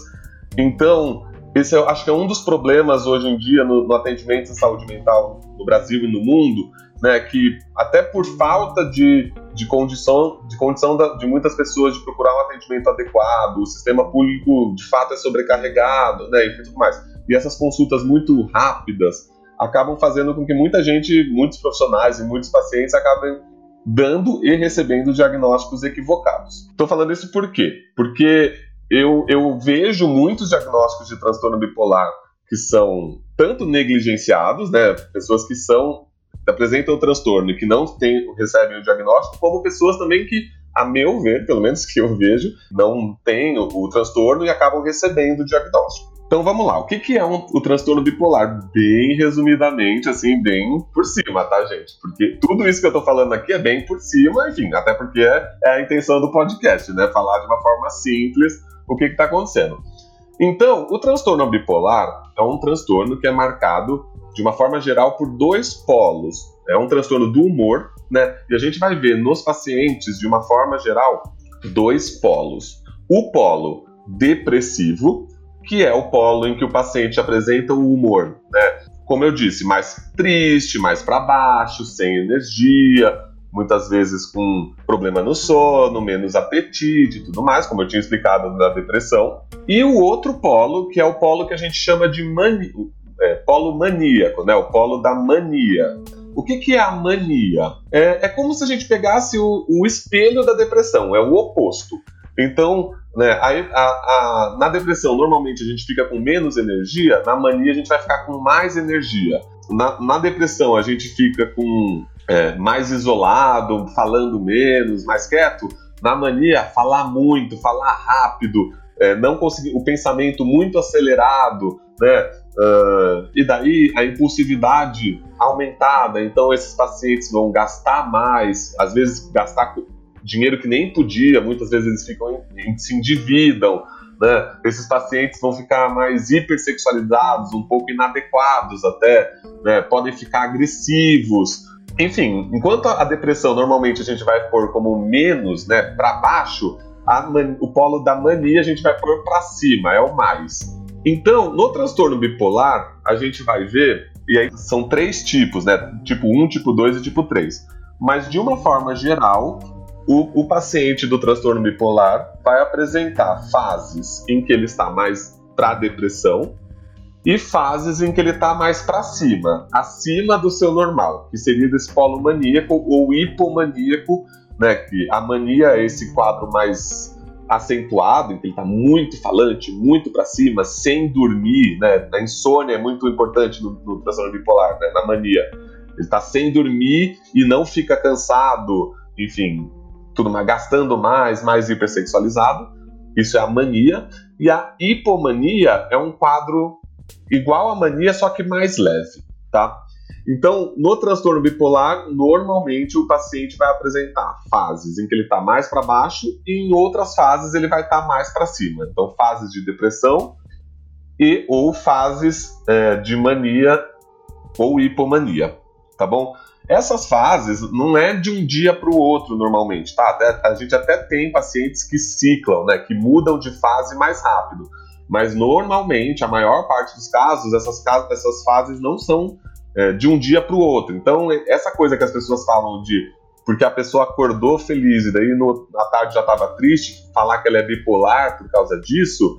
Então, esse eu acho que é um dos problemas hoje em dia no, no atendimento em saúde mental no Brasil e no mundo, né, que até por falta de, de condição, de, condição da, de muitas pessoas de procurar um atendimento adequado, o sistema público de fato é sobrecarregado, né, e tudo mais. E essas consultas muito rápidas acabam fazendo com que muita gente, muitos profissionais e muitos pacientes acabem dando e recebendo diagnósticos equivocados. Estou falando isso por quê? Porque eu, eu vejo muitos diagnósticos de transtorno bipolar que são tanto negligenciados, né, pessoas que são apresentam transtorno e que não tem, recebem o diagnóstico, como pessoas também que, a meu ver, pelo menos que eu vejo, não têm o, o transtorno e acabam recebendo o diagnóstico. Então vamos lá, o que, que é um, o transtorno bipolar? Bem resumidamente, assim, bem por cima, tá, gente? Porque tudo isso que eu tô falando aqui é bem por cima, enfim, até porque é, é a intenção do podcast, né? Falar de uma forma simples o que está acontecendo. Então, o transtorno bipolar é um transtorno que é marcado de uma forma geral por dois polos. É um transtorno do humor, né? E a gente vai ver nos pacientes, de uma forma geral, dois polos. O polo depressivo, que é o polo em que o paciente apresenta o humor, né? Como eu disse, mais triste, mais para baixo, sem energia, muitas vezes com problema no sono, menos apetite e tudo mais, como eu tinha explicado na depressão. E o outro polo, que é o polo que a gente chama de mania, é, polo maníaco, né? O polo da mania. O que, que é a mania? É, é como se a gente pegasse o, o, espelho da depressão, é o oposto. Então, né, a, a, a, na depressão, normalmente a gente fica com menos energia, na mania a gente vai ficar com mais energia. Na, na depressão, a gente fica com é, mais isolado, falando menos, mais quieto. Na mania, falar muito, falar rápido, é, não conseguir o pensamento muito acelerado, né? Uh, e daí a impulsividade aumentada, então esses pacientes vão gastar mais, às vezes gastar dinheiro que nem podia, muitas vezes eles ficam se endividam, né? Esses pacientes vão ficar mais hipersexualizados, um pouco inadequados até, né? podem ficar agressivos. Enfim, enquanto a depressão normalmente a gente vai pôr como menos, né, para baixo, o polo da mania a gente vai pôr para cima, é o mais. Então, no transtorno bipolar, a gente vai ver, e aí são três tipos, né? Tipo 1, tipo 2 e tipo 3. Mas de uma forma geral, o, o paciente do transtorno bipolar vai apresentar fases em que ele está mais para depressão e fases em que ele está mais para cima, acima do seu normal, que seria desse polo maníaco ou hipomaníaco, né? Que a mania é esse quadro mais acentuado, em que ele está muito falante, muito para cima, sem dormir, né? A insônia é muito importante no, no transtorno bipolar, né? Na mania. Ele está sem dormir e não fica cansado, enfim, tudo mais, gastando mais, mais hipersexualizado. Isso é a mania. E a hipomania é um quadro igual à mania, só que mais leve, tá? Então, no transtorno bipolar, normalmente o paciente vai apresentar fases em que ele está mais para baixo e em outras fases ele vai estar tá mais para cima. Então, fases de depressão e ou fases é, de mania ou hipomania, tá bom? Essas fases não é de um dia para o outro normalmente, tá? Até, a gente até tem pacientes que ciclam, né? Que mudam de fase mais rápido. Mas normalmente, a maior parte dos casos, essas, essas fases não são é, de um dia para o outro. Então, essa coisa que as pessoas falam de porque a pessoa acordou feliz e daí no, na tarde já estava triste, falar que ela é bipolar por causa disso,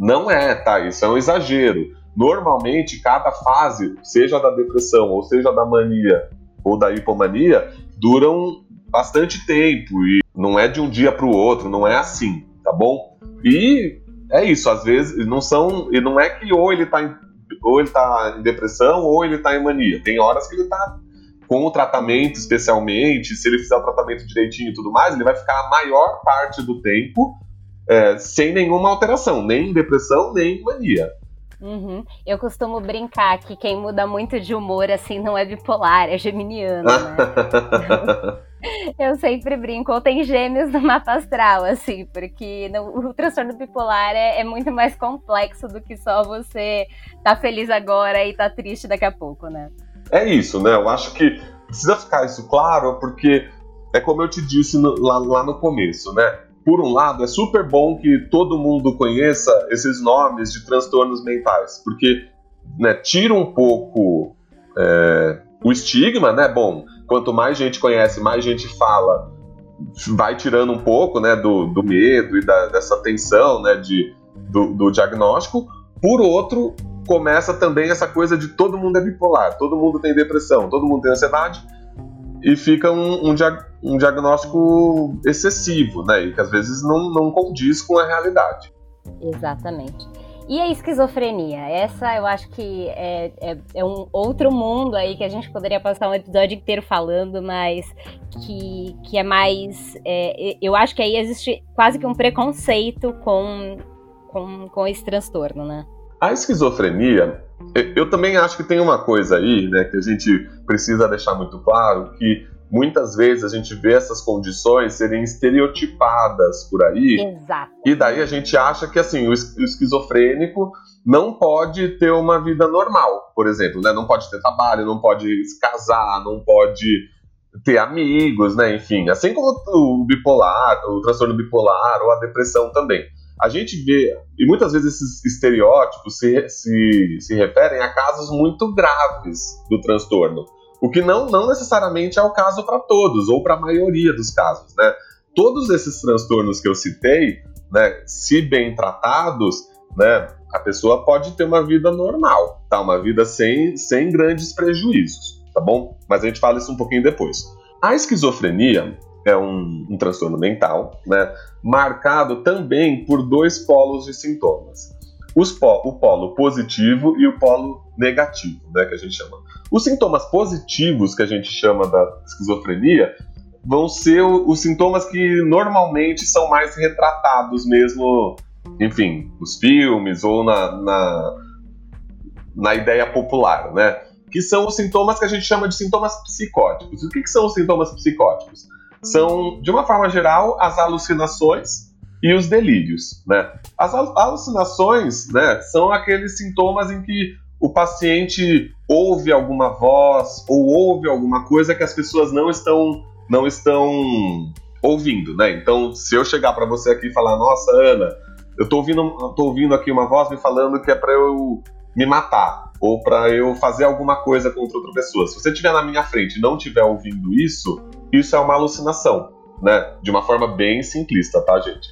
não é, tá? Isso é um exagero. Normalmente, cada fase, seja da depressão, ou seja da mania, ou da hipomania, duram bastante tempo e não é de um dia para o outro, não é assim, tá bom? E é isso, às vezes não são, e não é que ou ele está em, ou ele tá em depressão ou ele está em mania. Tem horas que ele está com o tratamento especialmente, se ele fizer o tratamento direitinho e tudo mais, ele vai ficar a maior parte do tempo é, sem nenhuma alteração, nem depressão, nem mania. Uhum. Eu costumo brincar que quem muda muito de humor assim não é bipolar, é geminiano, né? Eu sempre brinco, ou tem gêmeos no mapa astral, assim, porque no, o transtorno bipolar é, é, muito mais complexo do que só você tá feliz agora e tá triste daqui a pouco, né? É isso, né? Eu acho que precisa ficar isso claro, porque é como eu te disse no, lá, lá no começo, né? Por um lado, é super bom que todo mundo conheça esses nomes de transtornos mentais, porque né, tira um pouco é, o estigma, né? Bom, quanto mais gente conhece, mais gente fala, vai tirando um pouco né, do, do medo e da, dessa tensão né, de, do, do diagnóstico. Por outro, começa também essa coisa de todo mundo é bipolar, todo mundo tem depressão, todo mundo tem ansiedade, e fica um, um, um, diagnóstico excessivo, né? E que às vezes não, não condiz com a realidade. Exatamente. E a esquizofrenia? Essa eu acho que é, é, é, um outro mundo aí que a gente poderia passar um episódio inteiro falando, mas que, que é mais. É, eu acho que aí existe quase que um preconceito com, com, com esse transtorno, né? A esquizofrenia, eu também acho que tem uma coisa aí, né, que a gente precisa deixar muito claro, que muitas vezes a gente vê essas condições serem estereotipadas por aí. Exato. E daí a gente acha que assim, o esquizofrênico não pode ter uma vida normal, por exemplo, né? Não pode ter trabalho, não pode se casar, não pode ter amigos, né? Enfim, assim como o bipolar, o transtorno bipolar ou a depressão também a gente vê, e muitas vezes esses estereótipos se, se, se referem a casos muito graves do transtorno, o que não, não necessariamente é o caso para todos, ou para a maioria dos casos, né? Todos esses transtornos que eu citei, né, se bem tratados, né, a pessoa pode ter uma vida normal, tá? Uma vida sem, sem grandes prejuízos, tá bom? Mas a gente fala isso um pouquinho depois. A esquizofrenia, é um, um transtorno mental, né, marcado também por dois polos de sintomas. O polo positivo e o polo negativo, né, que a gente chama. Os sintomas positivos que a gente chama da esquizofrenia vão ser os sintomas que normalmente são mais retratados mesmo, enfim, nos filmes ou na, na, na ideia popular, né? Que são os sintomas que a gente chama de sintomas psicóticos. O que, que são os sintomas psicóticos? São, de uma forma geral, as alucinações e os delírios. Né? As alucinações né, são aqueles sintomas em que o paciente ouve alguma voz ou ouve alguma coisa que as pessoas não estão não estão ouvindo, né? Então, se eu chegar para você aqui e falar, nossa, Ana, eu tô ouvindo, tô ouvindo aqui uma voz me falando que é para eu me matar ou para eu fazer alguma coisa contra outra pessoa. Se você estiver na minha frente e não estiver ouvindo isso, isso é uma alucinação, né? De uma forma bem simplista, tá, gente?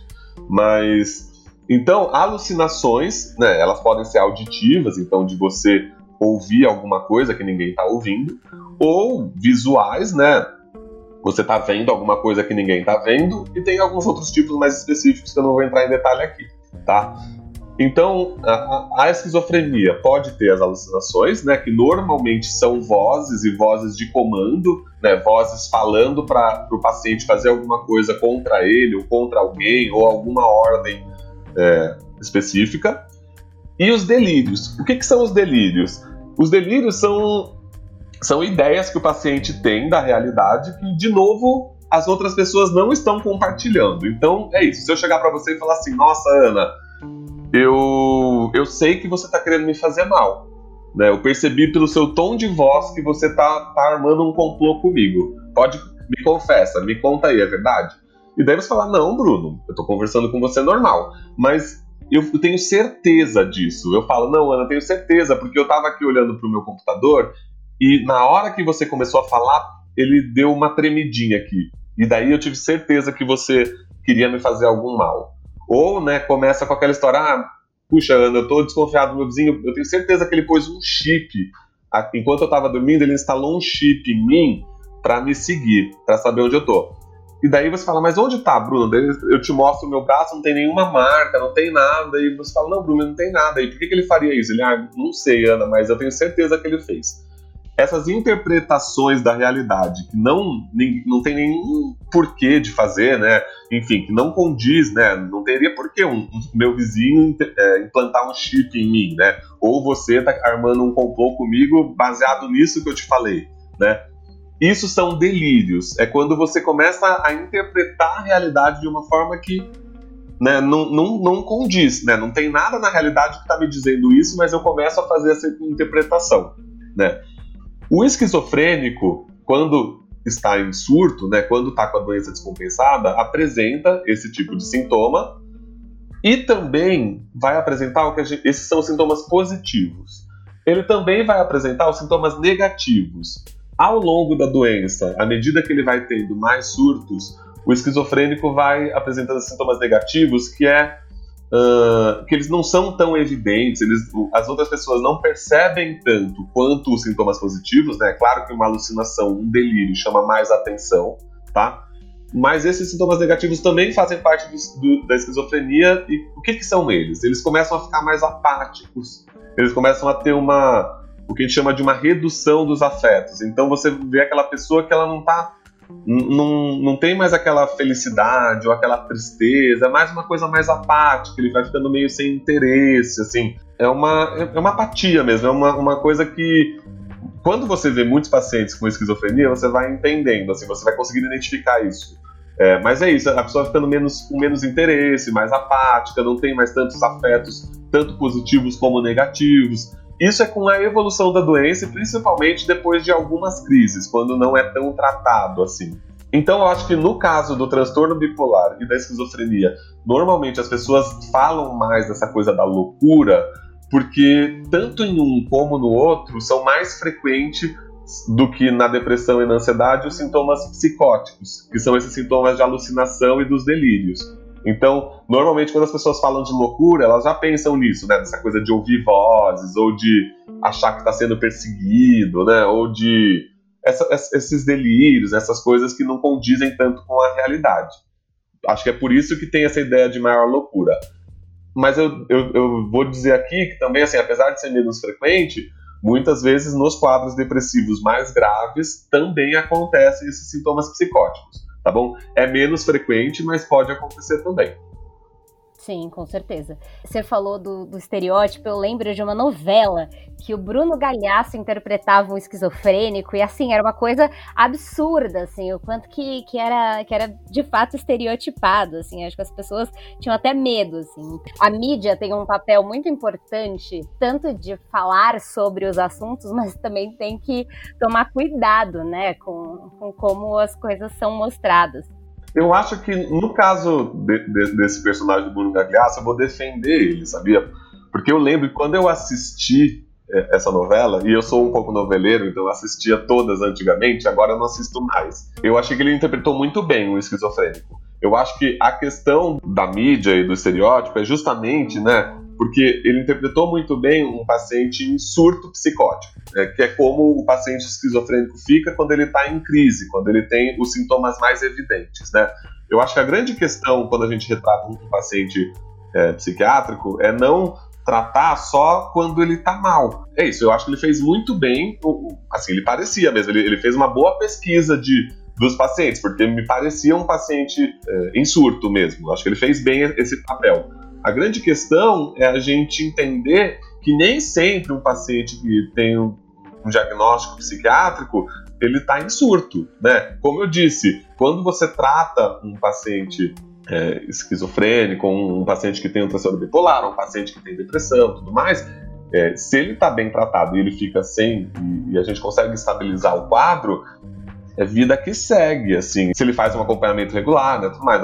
Mas então, alucinações, né, elas podem ser auditivas, então de você ouvir alguma coisa que ninguém está ouvindo, ou visuais, né? Você está vendo alguma coisa que ninguém está vendo, e tem alguns outros tipos mais específicos que eu não vou entrar em detalhe aqui, tá? Então, a, a, esquizofrenia pode ter as alucinações, né, que normalmente são vozes e vozes de comando, né, vozes falando para o paciente fazer alguma coisa contra ele ou contra alguém ou alguma ordem é, específica. E os delírios. O que, que são os delírios? Os delírios são, são ideias que o paciente tem da realidade que, de novo, as outras pessoas não estão compartilhando. Então, é isso. Se eu chegar para você e falar assim, nossa, Ana eu, eu sei que você está querendo me fazer mal. Né? Eu percebi pelo seu tom de voz que você está tá armando um complô comigo. Pode, me confessa, me conta aí, é verdade? E daí você fala, não, Bruno, eu estou conversando com você normal. Mas eu, eu tenho certeza disso. Eu falo, não, Ana, eu tenho certeza, porque eu estava aqui olhando para o meu computador e na hora que você começou a falar, ele deu uma tremidinha aqui. E daí eu tive certeza que você queria me fazer algum mal. Ou, né, começa com aquela história, ah, puxa, Ana, eu tô desconfiado do meu vizinho, eu tenho certeza que ele pôs um chip. Enquanto eu estava dormindo, ele instalou um chip em mim para me seguir, para saber onde eu tô. E daí você fala, mas onde tá, Bruno? Eu te mostro o meu braço, não tem nenhuma marca, não tem nada. E você fala, não, Bruno, não tem nada. E por que, que ele faria isso? Ele, ah, não sei, Ana, mas eu tenho certeza que ele fez. Essas interpretações da realidade que não, não tem nenhum porquê de fazer, né? Enfim, que não condiz, né? Não teria porquê um, um meu vizinho é, implantar um chip em mim, né? Ou você tá armando um complô comigo baseado nisso que eu te falei, né? Isso são delírios. É quando você começa a interpretar a realidade de uma forma que né, não, não, não condiz. Né? Não tem nada na realidade que está me dizendo isso, mas eu começo a fazer essa interpretação. Né? O esquizofrênico, quando está em surto, né, quando está com a doença descompensada, apresenta esse tipo de sintoma e também vai apresentar o que gente, esses são os sintomas positivos. Ele também vai apresentar os sintomas negativos. Ao longo da doença, à medida que ele vai tendo mais surtos, o esquizofrênico vai apresentando sintomas negativos, que é uh, que eles não são tão evidentes, eles, as outras pessoas não percebem tanto quanto os sintomas positivos, né? Claro que uma alucinação, um delírio chama mais atenção, tá? Mas esses sintomas negativos também fazem parte do, do, da esquizofrenia e o que, que são eles? Eles começam a ficar mais apáticos, eles começam a ter uma o que a gente chama de uma redução dos afetos. Então você vê aquela pessoa que ela não tá não, não tem mais aquela felicidade ou aquela tristeza, é mais uma coisa mais apática, ele vai ficando meio sem interesse, assim. É uma, é uma apatia mesmo, é uma, uma coisa que quando você vê muitos pacientes com esquizofrenia, você vai entendendo, assim, você vai conseguindo identificar isso. É, mas é isso, a pessoa ficando menos, com menos interesse, mais apática, não tem mais tantos afetos, tanto positivos como negativos. Isso é com a evolução da doença, principalmente depois de algumas crises, quando não é tão tratado assim. Então, eu acho que no caso do transtorno bipolar e da esquizofrenia, normalmente as pessoas falam mais dessa coisa da loucura, porque tanto em um como no outro são mais frequentes do que na depressão e na ansiedade os sintomas psicóticos, que são esses sintomas de alucinação e dos delírios. Então, normalmente quando as pessoas falam de loucura, elas já pensam nisso, né? Nessa coisa de ouvir vozes, ou de achar que está sendo perseguido, né? Ou de essa, esses delírios, essas coisas que não condizem tanto com a realidade. Acho que é por isso que tem essa ideia de maior loucura. Mas eu, eu, eu vou dizer aqui que também, assim, apesar de ser menos frequente, muitas vezes nos quadros depressivos mais graves também acontecem esses sintomas psicóticos tá bom? É menos frequente, mas pode acontecer também. Sim, com certeza. Você falou do, do, estereótipo, eu lembro de uma novela que o Bruno Galhaço interpretava um esquizofrênico, e assim, era uma coisa absurda, assim, o quanto que, que, era, que era de fato estereotipado, assim, acho que as pessoas tinham até medo, assim. A mídia tem um papel muito importante, tanto de falar sobre os assuntos, mas também tem que tomar cuidado, né, com, com como as coisas são mostradas. Eu acho que no caso de, de, desse personagem do Bruno Gagliasso, eu vou defender ele, sabia? Porque eu lembro que quando eu assisti é, essa novela, e eu sou um pouco noveleiro, então eu assistia todas antigamente, agora eu não assisto mais. Eu achei que ele interpretou muito bem o esquizofrênico. Eu acho que a questão da mídia e do estereótipo é justamente, né, porque ele interpretou muito bem um paciente em surto psicótico, né, que é como o paciente esquizofrênico fica quando ele está em crise, quando ele tem os sintomas mais evidentes, né? Eu acho que a grande questão quando a gente retrata um paciente é, psiquiátrico é não tratar só quando ele tá mal. É isso, eu acho que ele fez muito bem, assim, ele parecia mesmo, ele, ele fez uma boa pesquisa de dos pacientes, porque me parecia um paciente é, em surto mesmo. Eu acho que ele fez bem esse papel. A grande questão é a gente entender que nem sempre um paciente que tem um, um diagnóstico psiquiátrico ele está em surto, né? Como eu disse, quando você trata um paciente é, esquizofrênico, um, um, paciente que tem um transtorno bipolar, um paciente que tem depressão, tudo mais, é, se ele está bem tratado e ele fica sem e, e, a gente consegue estabilizar o quadro, é vida que segue, assim. Se ele faz um acompanhamento regular, né, tudo mais,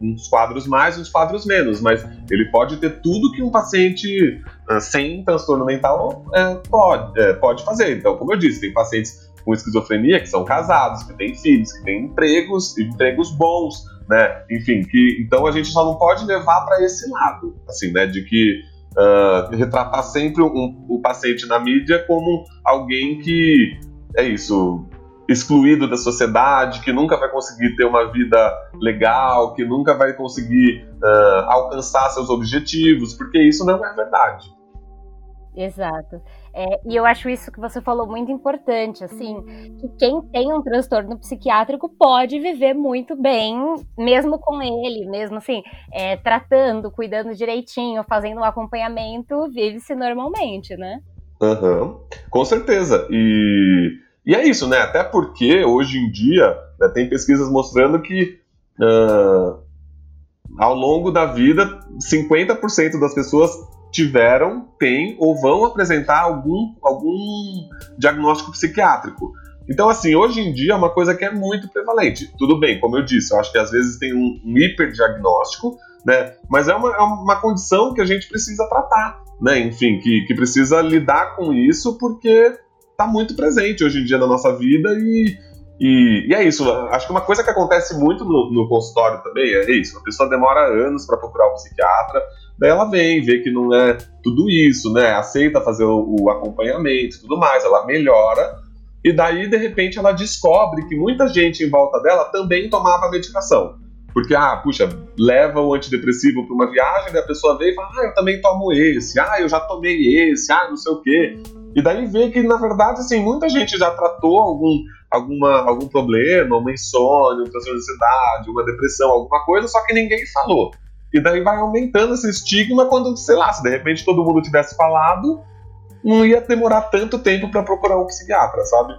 uns quadros mais, uns quadros menos, mas ele pode ter tudo que um paciente uh, sem transtorno mental é, pode, é, pode fazer. Então, como eu disse, tem pacientes com esquizofrenia que são casados, que têm filhos, que têm empregos, empregos bons, né? Enfim, que então a gente só não pode levar para esse lado, assim, né? De que uh, retratar sempre um, o paciente na mídia como alguém que é isso excluído da sociedade, que nunca vai conseguir ter uma vida legal, que nunca vai conseguir uh, alcançar seus objetivos, porque isso não é verdade. Exato. É, e eu acho isso que você falou muito importante, assim, que quem tem um transtorno psiquiátrico pode viver muito bem, mesmo com ele, mesmo assim, é, tratando, cuidando direitinho, fazendo um acompanhamento, vive-se normalmente, né? Uhum. Com certeza. E, e é isso, né? Até porque hoje em dia né, tem pesquisas mostrando que uh, ao longo da vida, 50% das pessoas tiveram, têm ou vão apresentar algum, algum diagnóstico psiquiátrico. Então, assim, hoje em dia é uma coisa que é muito prevalente. Tudo bem, como eu disse, eu acho que às vezes tem um, um hiperdiagnóstico, né? Mas é uma, é uma condição que a gente precisa tratar, né? Enfim, que, que precisa lidar com isso porque está muito presente hoje em dia na nossa vida e, e, e, é isso. Acho que uma coisa que acontece muito no, no consultório também é isso. A pessoa demora anos para procurar um psiquiatra, Daí ela vem, vê que não é tudo isso, né? Aceita fazer o, o acompanhamento e tudo mais, ela melhora. E daí, de repente, ela descobre que muita gente em volta dela também tomava medicação. Porque, ah, puxa, leva o antidepressivo para uma viagem, daí a pessoa vem e fala, ah, eu também tomo esse, ah, eu já tomei esse, ah, não sei o quê. E daí vê que, na verdade, assim, muita gente já tratou algum, alguma, algum problema, uma insônia, um transtorno de ansiedade, uma depressão, alguma coisa, só que ninguém falou. E daí vai aumentando esse estigma quando, sei lá, se de repente todo mundo tivesse falado, não ia demorar tanto tempo para procurar um psiquiatra, sabe?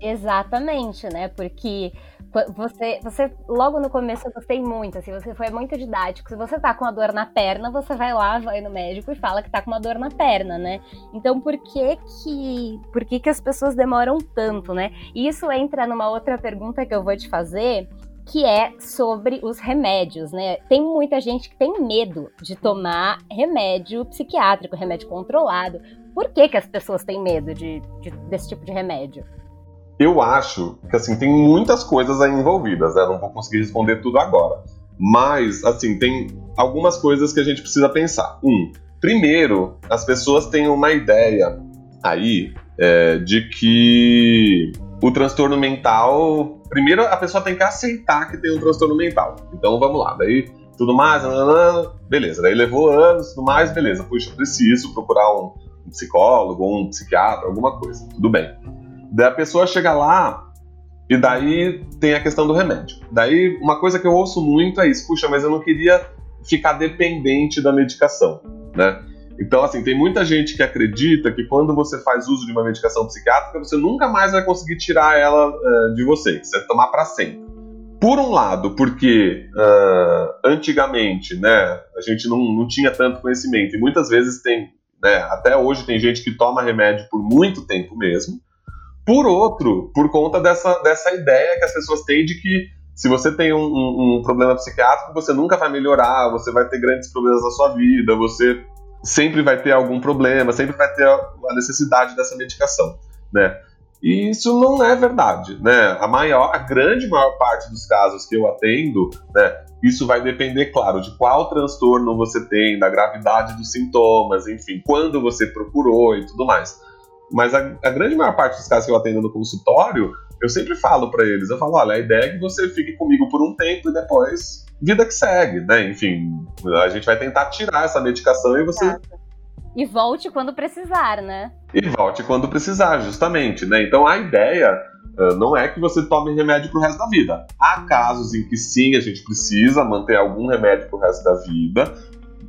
Exatamente, né? Porque você, você, logo no começo eu gostei muito, assim, você foi muito didático. Se você tá com uma dor na perna, você vai lá, vai no médico e fala que tá com uma dor na perna, né? Então por que que, por que que as pessoas demoram tanto, né? E isso entra numa outra pergunta que eu vou te fazer, que é sobre os remédios, né? Tem muita gente que tem medo de tomar remédio psiquiátrico, remédio controlado. Por que, que as pessoas têm medo de, de, desse tipo de remédio? Eu acho que assim tem muitas coisas aí envolvidas, né? Não vou conseguir responder tudo agora. Mas, assim, tem algumas coisas que a gente precisa pensar. Um, primeiro, as pessoas têm uma ideia aí é, de que o transtorno mental. Primeiro, a pessoa tem que aceitar que tem um transtorno mental. Então vamos lá, daí tudo mais, beleza. Daí levou anos, tudo mais, beleza. Puxa, preciso procurar um, um psicólogo, um psiquiatra, alguma coisa. Tudo bem. Daí a pessoa chega lá e daí tem a questão do remédio. Daí uma coisa que eu ouço muito é isso, puxa, mas eu não queria ficar dependente da medicação, né? Então, assim, tem muita gente que acredita que quando você faz uso de uma medicação psiquiátrica, você nunca mais vai conseguir tirar ela uh, de você, que você vai tomar para sempre. Por um lado, porque uh, antigamente, né, a gente não, não tinha tanto conhecimento, e muitas vezes tem, né, até hoje tem gente que toma remédio por muito tempo mesmo. Por outro, por conta dessa, dessa ideia que as pessoas têm de que se você tem um, um, um, problema psiquiátrico, você nunca vai melhorar, você vai ter grandes problemas na sua vida, você sempre vai ter algum problema, sempre vai ter a necessidade dessa medicação, né? E isso não é verdade, né? A maior, a grande maior parte dos casos que eu atendo, né? Isso vai depender, claro, de qual transtorno você tem, da gravidade dos sintomas, enfim, quando você procurou e tudo mais. Mas a, a grande maior parte dos casos que eu atendo no consultório, eu sempre falo para eles, eu falo, olha, a ideia é que você fique comigo por um tempo e depois vida que segue, né? Enfim, a gente vai tentar tirar essa medicação e você. E volte quando precisar, né? E volte quando precisar, justamente, né? Então a ideia uh, não é que você tome remédio pro resto da vida. Há casos em que sim, a gente precisa manter algum remédio pro resto da vida,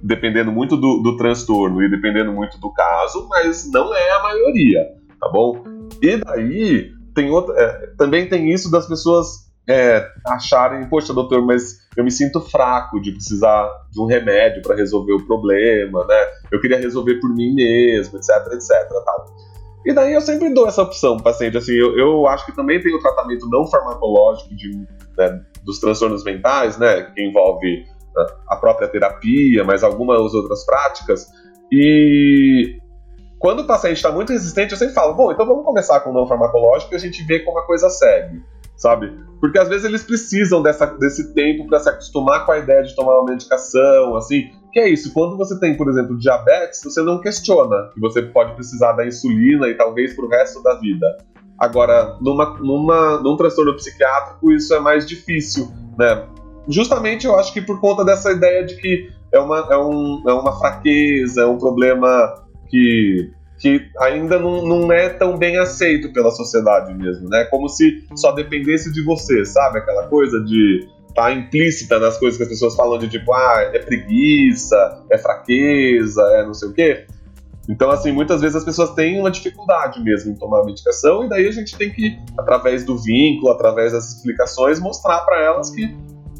dependendo muito do, do transtorno e dependendo muito do caso, mas não é a maioria, tá bom? E daí tem outra, é, também tem isso das pessoas é, acharem, poxa, doutor, mas eu me sinto fraco de precisar de um remédio para resolver o problema, né? Eu queria resolver por mim mesmo, etc, etc, tal. E daí eu sempre dou essa opção pro paciente. Assim, eu, eu acho que também tem o tratamento não farmacológico de, né, dos transtornos mentais, né? Que envolve a própria terapia, mas algumas outras práticas. E quando o paciente está muito resistente, eu sempre falo, bom, então vamos começar com o não farmacológico e a gente vê como a coisa segue, sabe? Porque às vezes eles precisam dessa, desse tempo para se acostumar com a ideia de tomar uma medicação, assim. Que é isso, quando você tem, por exemplo, diabetes, você não questiona que você pode precisar da insulina e talvez para o resto da vida. Agora, numa, numa, num transtorno psiquiátrico, isso é mais difícil, né? Justamente eu acho que por conta dessa ideia de que é uma, é um, é uma fraqueza, é um problema que, que ainda não, não é tão bem aceito pela sociedade mesmo, né? Como se só dependesse de você, sabe? Aquela coisa de tá implícita nas coisas que as pessoas falam de tipo, ah, é preguiça, é fraqueza, é não sei o quê. Então, assim, muitas vezes as pessoas têm uma dificuldade mesmo em tomar a medicação, e daí a gente tem que, através do vínculo, através das explicações, mostrar para elas que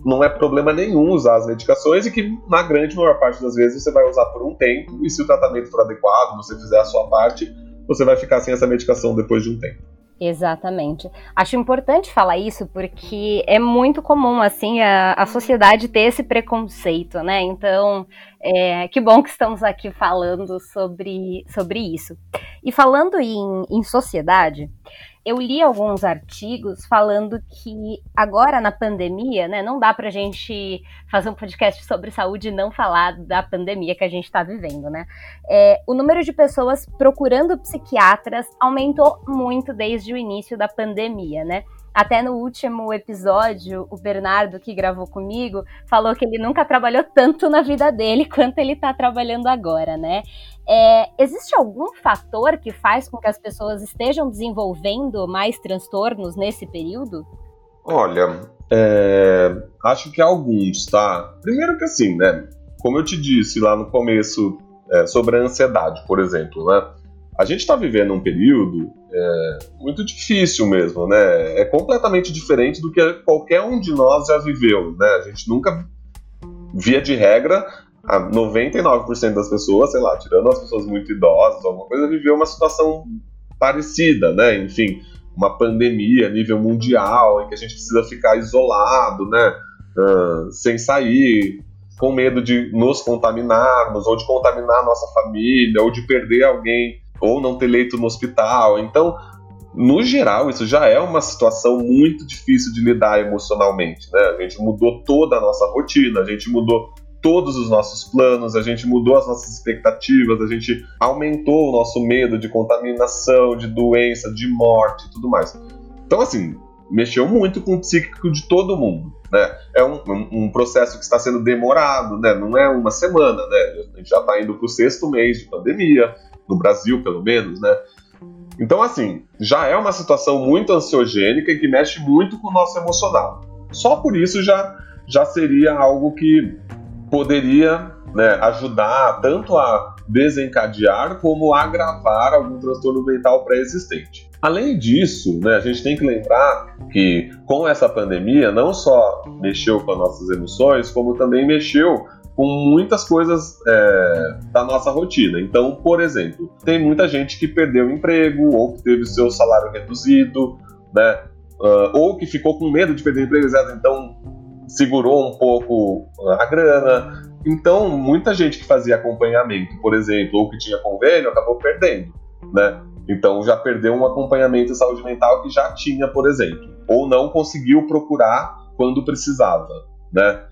não é problema nenhum usar as medicações e que, na grande maior parte das vezes, você vai usar por um tempo, e se o tratamento for adequado, você fizer a sua parte, você vai ficar sem essa medicação depois de um tempo. Exatamente. Acho importante falar isso porque é muito comum, assim, a, a sociedade ter esse preconceito, né? Então, é, que bom que estamos aqui falando sobre, sobre isso. E falando em, em sociedade, eu li alguns artigos falando que agora na pandemia, né, não dá pra gente fazer um podcast sobre saúde e não falar da pandemia que a gente está vivendo, né? É, o número de pessoas procurando psiquiatras aumentou muito desde o início da pandemia, né? Até no último episódio, o Bernardo, que gravou comigo, falou que ele nunca trabalhou tanto na vida dele quanto ele está trabalhando agora, né? É, existe algum fator que faz com que as pessoas estejam desenvolvendo mais transtornos nesse período? Olha, é, acho que alguns, tá? Primeiro que assim, né? Como eu te disse lá no começo é, sobre a ansiedade, por exemplo, né? A gente está vivendo um período é, muito difícil mesmo, né? É completamente diferente do que qualquer um de nós já viveu, né? A gente nunca, via de regra, a 99% das pessoas, sei lá, tirando as pessoas muito idosas, alguma coisa, viveu uma situação parecida, né? Enfim, uma pandemia a nível mundial, em que a gente precisa ficar isolado, né? Uh, sem sair, com medo de nos contaminarmos, ou de contaminar a nossa família, ou de perder alguém ou não ter leito no hospital. Então, no geral, isso já é uma situação muito difícil de lidar emocionalmente, né? A gente mudou toda a nossa rotina, a gente mudou todos os nossos planos, a gente mudou as nossas expectativas, a gente aumentou o nosso medo de contaminação, de doença, de morte e tudo mais. Então, assim, mexeu muito com o psíquico de todo mundo, né? É um, um, um processo que está sendo demorado, né? Não é uma semana, né? A gente já está indo para o sexto mês de pandemia, no Brasil pelo menos, né? Então, assim, já é uma situação muito ansiogênica e que mexe muito com o nosso emocional. Só por isso já, já seria algo que poderia né, ajudar tanto a desencadear como a agravar algum transtorno mental pré-existente. Além disso, né, a gente tem que lembrar que com essa pandemia não só mexeu com as nossas emoções, como também mexeu com muitas coisas é, da nossa rotina. Então, por exemplo, tem muita gente que perdeu o emprego ou que teve o seu salário reduzido, né? Uh, ou que ficou com medo de perder o emprego, então segurou um pouco a grana. Então, muita gente que fazia acompanhamento, por exemplo, ou que tinha convênio, acabou perdendo, né? Então, já perdeu um acompanhamento de saúde mental que já tinha, por exemplo, ou não conseguiu procurar quando precisava, né?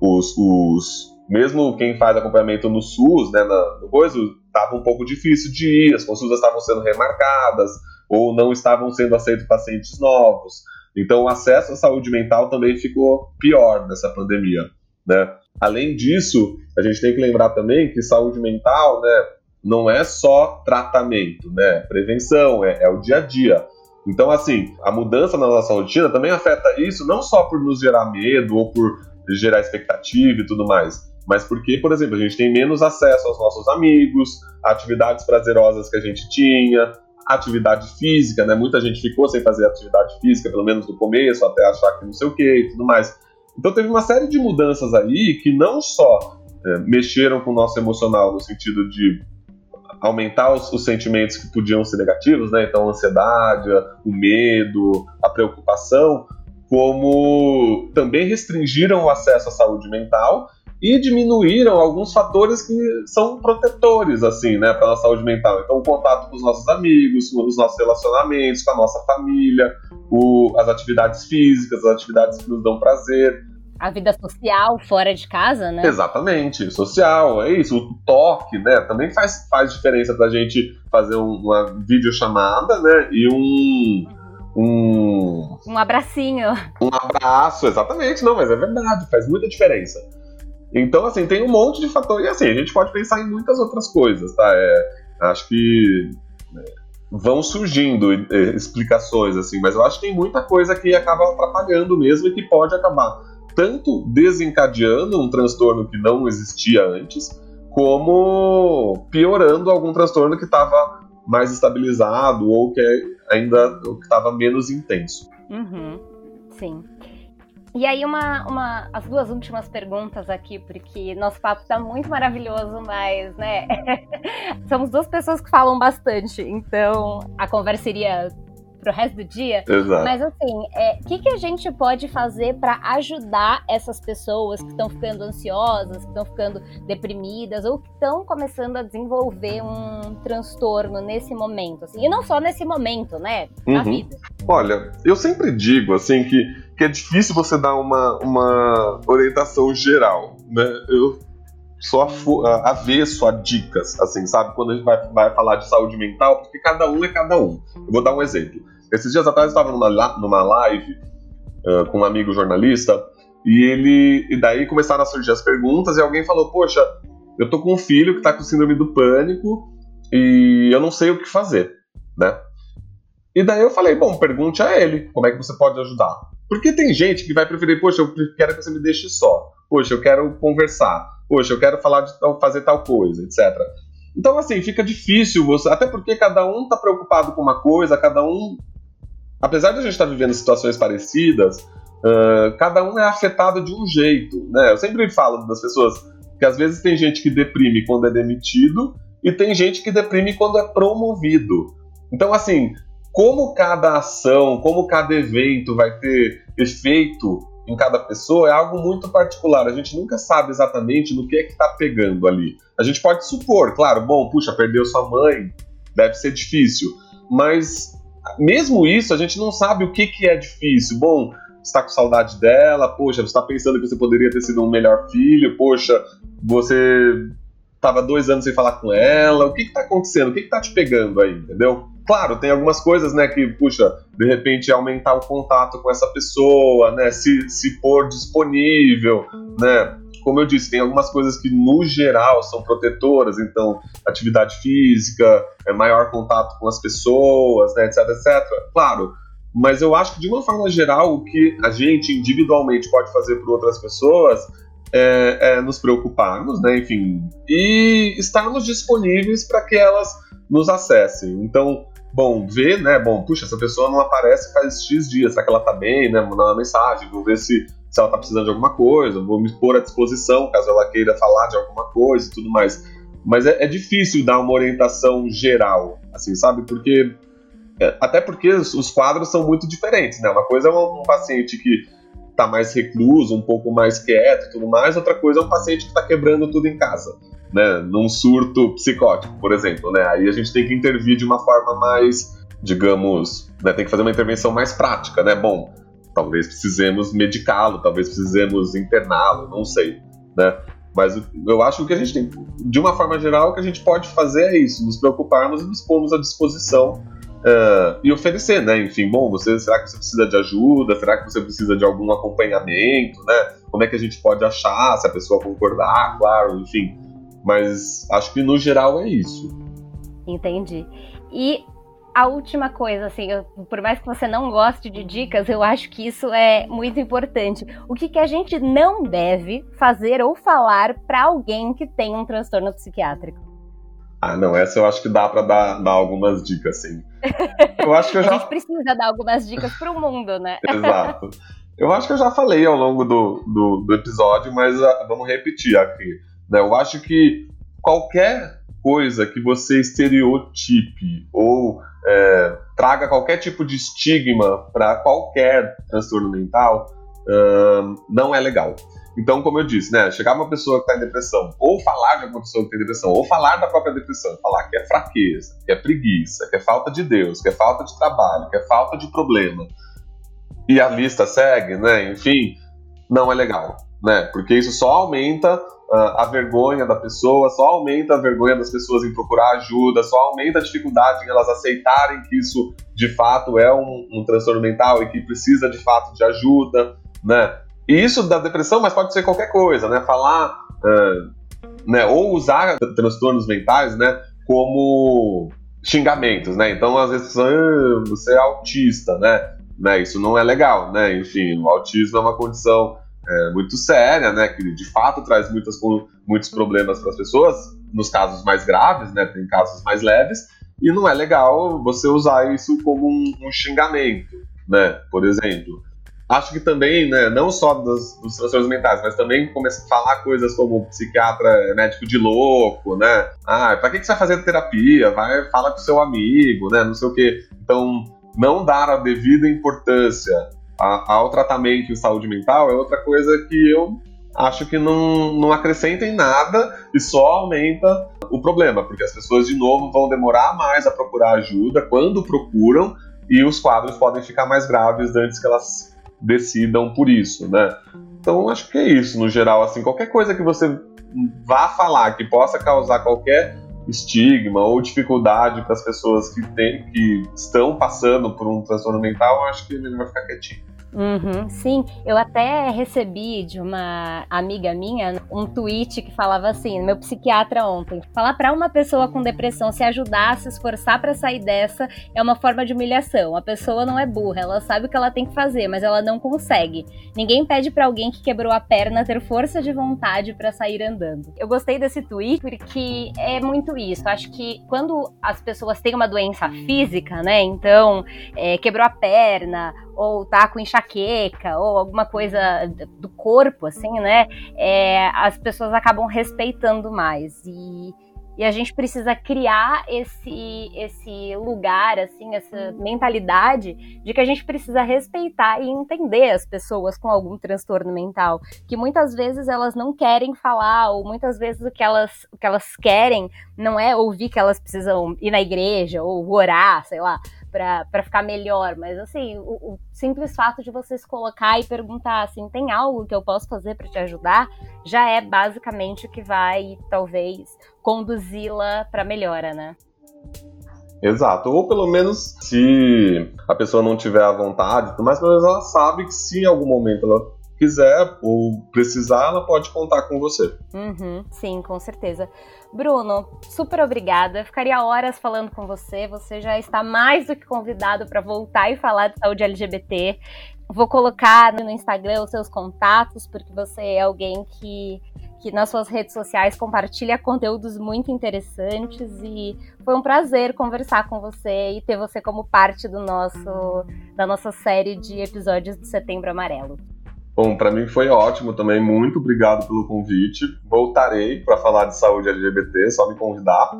Os, os mesmo quem faz acompanhamento no SUS, né, na, no coisa, estava um pouco difícil de ir, as consultas estavam sendo remarcadas, ou não estavam sendo aceitos pacientes novos. Então, o acesso à saúde mental também ficou pior nessa pandemia, né? Além disso, a gente tem que lembrar também que saúde mental, né, não é só tratamento, né? Prevenção, é, é o dia a dia. Então, assim, a mudança na nossa rotina também afeta isso, não só por nos gerar medo ou por gerar expectativa e tudo mais, mas porque, por exemplo, a gente tem menos acesso aos nossos amigos, atividades prazerosas que a gente tinha, atividade física, né? Muita gente ficou sem fazer atividade física, pelo menos no começo, até achar que não sei o que e tudo mais. Então teve uma série de mudanças aí que não só é, mexeram com o nosso emocional no sentido de aumentar os, os, sentimentos que podiam ser negativos, né? Então, a ansiedade, o medo, a preocupação, como também restringiram o acesso à saúde mental e diminuíram alguns fatores que são protetores, assim, né, para a saúde mental. Então, o contato com os nossos amigos, com os nossos relacionamentos, com a nossa família, o, as atividades físicas, as atividades que nos dão prazer. A vida social fora de casa, né? Exatamente, social, é isso. O toque, né, também faz, faz diferença para a gente fazer um, uma videochamada, né, e um um. Um abracinho. Um abraço, exatamente, não, mas é verdade, faz muita diferença. Então, assim, tem um monte de fatores. E assim, a gente pode pensar em muitas outras coisas, tá? É, acho que é, vão surgindo é, explicações, assim, mas eu acho que tem muita coisa que acaba atrapalhando mesmo e que pode acabar tanto desencadeando um transtorno que não existia antes, como piorando algum transtorno que estava mais estabilizado ou que ainda estava menos intenso. Uhum, sim. E aí, uma, uma, as duas últimas perguntas aqui, porque nosso papo está muito maravilhoso, mas, né, somos duas pessoas que falam bastante, então a conversa seria pro resto do dia. Exato. Mas assim, o é, que, que a gente pode fazer para ajudar essas pessoas que estão ficando ansiosas, que estão ficando deprimidas ou que estão começando a desenvolver um transtorno nesse momento? Assim, e não só nesse momento, né? Na uhum. vida. Olha, eu sempre digo assim que, que é difícil você dar uma, uma orientação geral, né? Eu só avesso a dicas, assim, sabe? Quando a gente vai, vai falar de saúde mental, porque cada um é cada um. Eu vou dar um exemplo. Esses dias atrás eu estava numa, numa live uh, com um amigo jornalista e ele e daí começaram a surgir as perguntas e alguém falou: "Poxa, eu tô com um filho que está com síndrome do pânico e eu não sei o que fazer", né? E daí eu falei: "Bom, pergunte a ele, como é que você pode ajudar?" Porque tem gente que vai preferir: "Poxa, eu quero que você me deixe só. Poxa, eu quero conversar. Poxa, eu quero falar de tal, fazer tal coisa, etc." Então, assim, fica difícil você. Até porque cada um está preocupado com uma coisa, cada um apesar de a gente estar vivendo situações parecidas, uh, cada um é afetado de um jeito. Né? Eu sempre falo das pessoas que às vezes tem gente que deprime quando é demitido e tem gente que deprime quando é promovido. Então, assim, como cada ação, como cada evento vai ter efeito em cada pessoa é algo muito particular. A gente nunca sabe exatamente no que é que está pegando ali. A gente pode supor, claro, bom, puxa, perdeu sua mãe, deve ser difícil. Mas mesmo isso, a gente não sabe o que, que é difícil. Bom, está com saudade dela, poxa, você está pensando que você poderia ter sido um melhor filho, poxa, você estava dois anos sem falar com ela, o que está acontecendo? O que está te pegando aí, entendeu? Claro, tem algumas coisas, né, que, puxa, de repente aumentar o contato com essa pessoa, né, se, se pôr disponível, né, como eu disse, tem algumas coisas que no geral são protetoras, então atividade física, é maior contato com as pessoas, né, etc, etc. Claro, mas eu acho que de uma forma geral o que a gente individualmente pode fazer por outras pessoas é, é nos preocuparmos, né, enfim, e estarmos disponíveis para que elas nos acessem. Então, bom, ver, né, bom, puxa, essa pessoa não aparece faz X dias, será que ela tá bem, né, mandar uma mensagem, vou ver se se ela está precisando de alguma coisa, vou me pôr à disposição caso ela queira falar de alguma coisa e tudo mais. Mas é, é difícil dar uma orientação geral, assim, sabe? Porque é, até porque os, os, quadros são muito diferentes, né? Uma coisa é um paciente que está mais recluso, um pouco mais quieto e tudo mais, outra coisa é um paciente que está quebrando tudo em casa, né? Num surto psicótico, por exemplo, né? Aí a gente tem que intervir de uma forma mais, digamos, né? tem que fazer uma intervenção mais prática, né? Bom, talvez precisemos medicá-lo, talvez precisemos interná-lo, não sei, né? Mas eu acho que a gente tem, de uma forma geral, o que a gente pode fazer é isso, nos preocuparmos e nos pormos à disposição uh, e oferecer, né? Enfim, bom, você, será que você precisa de ajuda? Será que você precisa de algum acompanhamento, né? Como é que a gente pode achar, se a pessoa concordar, claro, enfim. Mas acho que no geral é isso. Entendi. E a última coisa, assim, eu, por mais que você não goste de dicas, eu acho que isso é muito importante. O que, que a gente não deve fazer ou falar para alguém que tem um transtorno psiquiátrico? Ah, não, essa eu acho que dá para dar, dar algumas dicas, sim. Eu acho que eu já... A gente precisa dar algumas dicas para o mundo, né? Exato. Eu acho que eu já falei ao longo do, do, do episódio, mas uh, vamos repetir aqui. Né? Eu acho que qualquer coisa que você estereotipe ou é, traga qualquer tipo de estigma para qualquer transtorno mental, uh, não é legal. Então, como eu disse, né, chegar uma pessoa que está em depressão, ou falar de uma pessoa que tem depressão, ou falar da própria depressão, falar que é fraqueza, que é preguiça, que é falta de Deus, que é falta de trabalho, que é falta de problema, e a lista segue, né, enfim, não é legal, né, porque isso só aumenta uh, a vergonha da pessoa, só aumenta a vergonha das pessoas em procurar ajuda, só aumenta a dificuldade em elas aceitarem que isso de fato é um, um transtorno mental e que precisa de fato de ajuda, né, e isso da depressão, mas pode ser qualquer coisa, né? Falar, uh, né? Ou usar transtornos mentais, né? Como xingamentos, né? Então, às vezes, ah, você é autista, né? né? Isso não é legal, né? Enfim, o autismo é uma condição é, muito séria, né? Que de fato traz muitas, muitos problemas para as pessoas, nos casos mais graves, né? Tem casos mais leves, e não é legal você usar isso como um, um xingamento, né? Por exemplo acho que também, né, não só dos, dos transtornos mentais, mas também começar a falar coisas como psiquiatra é médico de louco, né? Ah, pra que, que você vai fazer terapia? Vai, fala com seu amigo, né? Não sei o quê. Então, não dar a devida importância ao tratamento em saúde mental é outra coisa que eu acho que não, não acrescenta em nada e só aumenta o problema, porque as pessoas, de novo, vão demorar mais a procurar ajuda quando procuram e os quadros podem ficar mais graves antes que elas decidam por isso, né? Então acho que é isso no geral, assim, qualquer coisa que você vá falar que possa causar qualquer estigma ou dificuldade para as pessoas que, tem, que estão passando por um transtorno mental, acho que é melhor ficar quietinho. Uhum, sim, eu até recebi de uma amiga minha um tweet que falava assim, meu psiquiatra ontem, falar para uma pessoa com depressão se ajudar, se esforçar para sair dessa é uma forma de humilhação. A pessoa não é burra, ela sabe o que ela tem que fazer, mas ela não consegue. Ninguém pede para alguém que quebrou a perna ter força de vontade para sair andando. Eu gostei desse tweet porque é muito isso. Acho que quando as pessoas têm uma doença física, né? Então, é, quebrou a perna ou tá com enxaqueca, ou alguma coisa do corpo, assim, né? É, as pessoas acabam respeitando mais. E, e a gente precisa criar esse, esse lugar, assim, essa mentalidade de que a gente precisa respeitar e entender as pessoas com algum transtorno mental. Que muitas vezes elas não querem falar, ou muitas vezes o que elas, o que elas querem não é ouvir que elas precisam ir na igreja ou orar, sei lá para ficar melhor, mas assim, o, o, simples fato de você se colocar e perguntar assim, tem algo que eu posso fazer para te ajudar, já é basicamente o que vai talvez conduzi-la para melhora, né? Exato, ou pelo menos se a pessoa não tiver a vontade, mas pelo menos ela sabe que se em algum momento ela quiser ou precisar, ela pode contar com você. Uhum, sim, com certeza. Bruno, super obrigada. Ficaria horas falando com você. Você já está mais do que convidado para voltar e falar de saúde LGBT. Vou colocar no Instagram os seus contatos, porque você é alguém que, que nas suas redes sociais compartilha conteúdos muito interessantes e foi um prazer conversar com você e ter você como parte do nosso da nossa série de episódios do Setembro Amarelo. Bom, para mim foi ótimo também. Muito obrigado pelo convite. Voltarei para falar de saúde LGBT, só me convidar.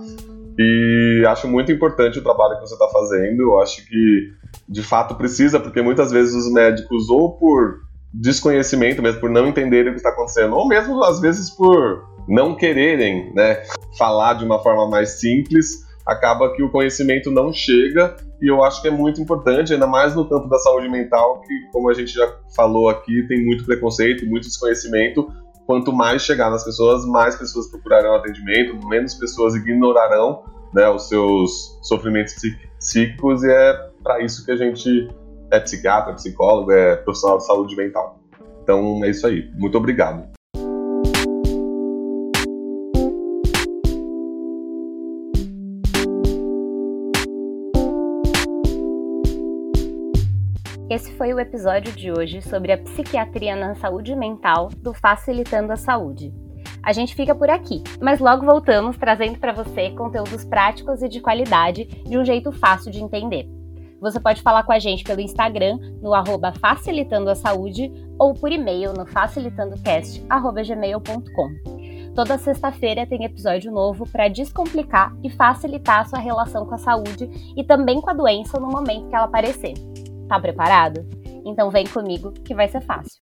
E acho muito importante o trabalho que você está fazendo. Eu acho que de fato precisa, porque muitas vezes os médicos, ou por desconhecimento mesmo, por não entenderem o que está acontecendo, ou mesmo às vezes por não quererem né, falar de uma forma mais simples, acaba que o conhecimento não chega e eu acho que é muito importante, ainda mais no campo da saúde mental, que, como a gente já falou aqui, tem muito preconceito, muito desconhecimento. Quanto mais chegar nas pessoas, mais pessoas procurarão atendimento, menos pessoas ignorarão né, os seus sofrimentos psíquicos, e é para isso que a gente é psiquiatra, psicólogo, é profissional de saúde mental. Então é isso aí. Muito obrigado. Esse foi o episódio de hoje sobre a psiquiatria na saúde mental do Facilitando a Saúde. A gente fica por aqui, mas logo voltamos trazendo para você conteúdos práticos e de qualidade de um jeito fácil de entender. Você pode falar com a gente pelo Instagram no arroba Facilitando a Saúde ou por e-mail no facilitandocast.gmail.com. Toda sexta-feira tem episódio novo para descomplicar e facilitar a sua relação com a saúde e também com a doença no momento que ela aparecer. Tá preparado? Então vem comigo que vai ser fácil.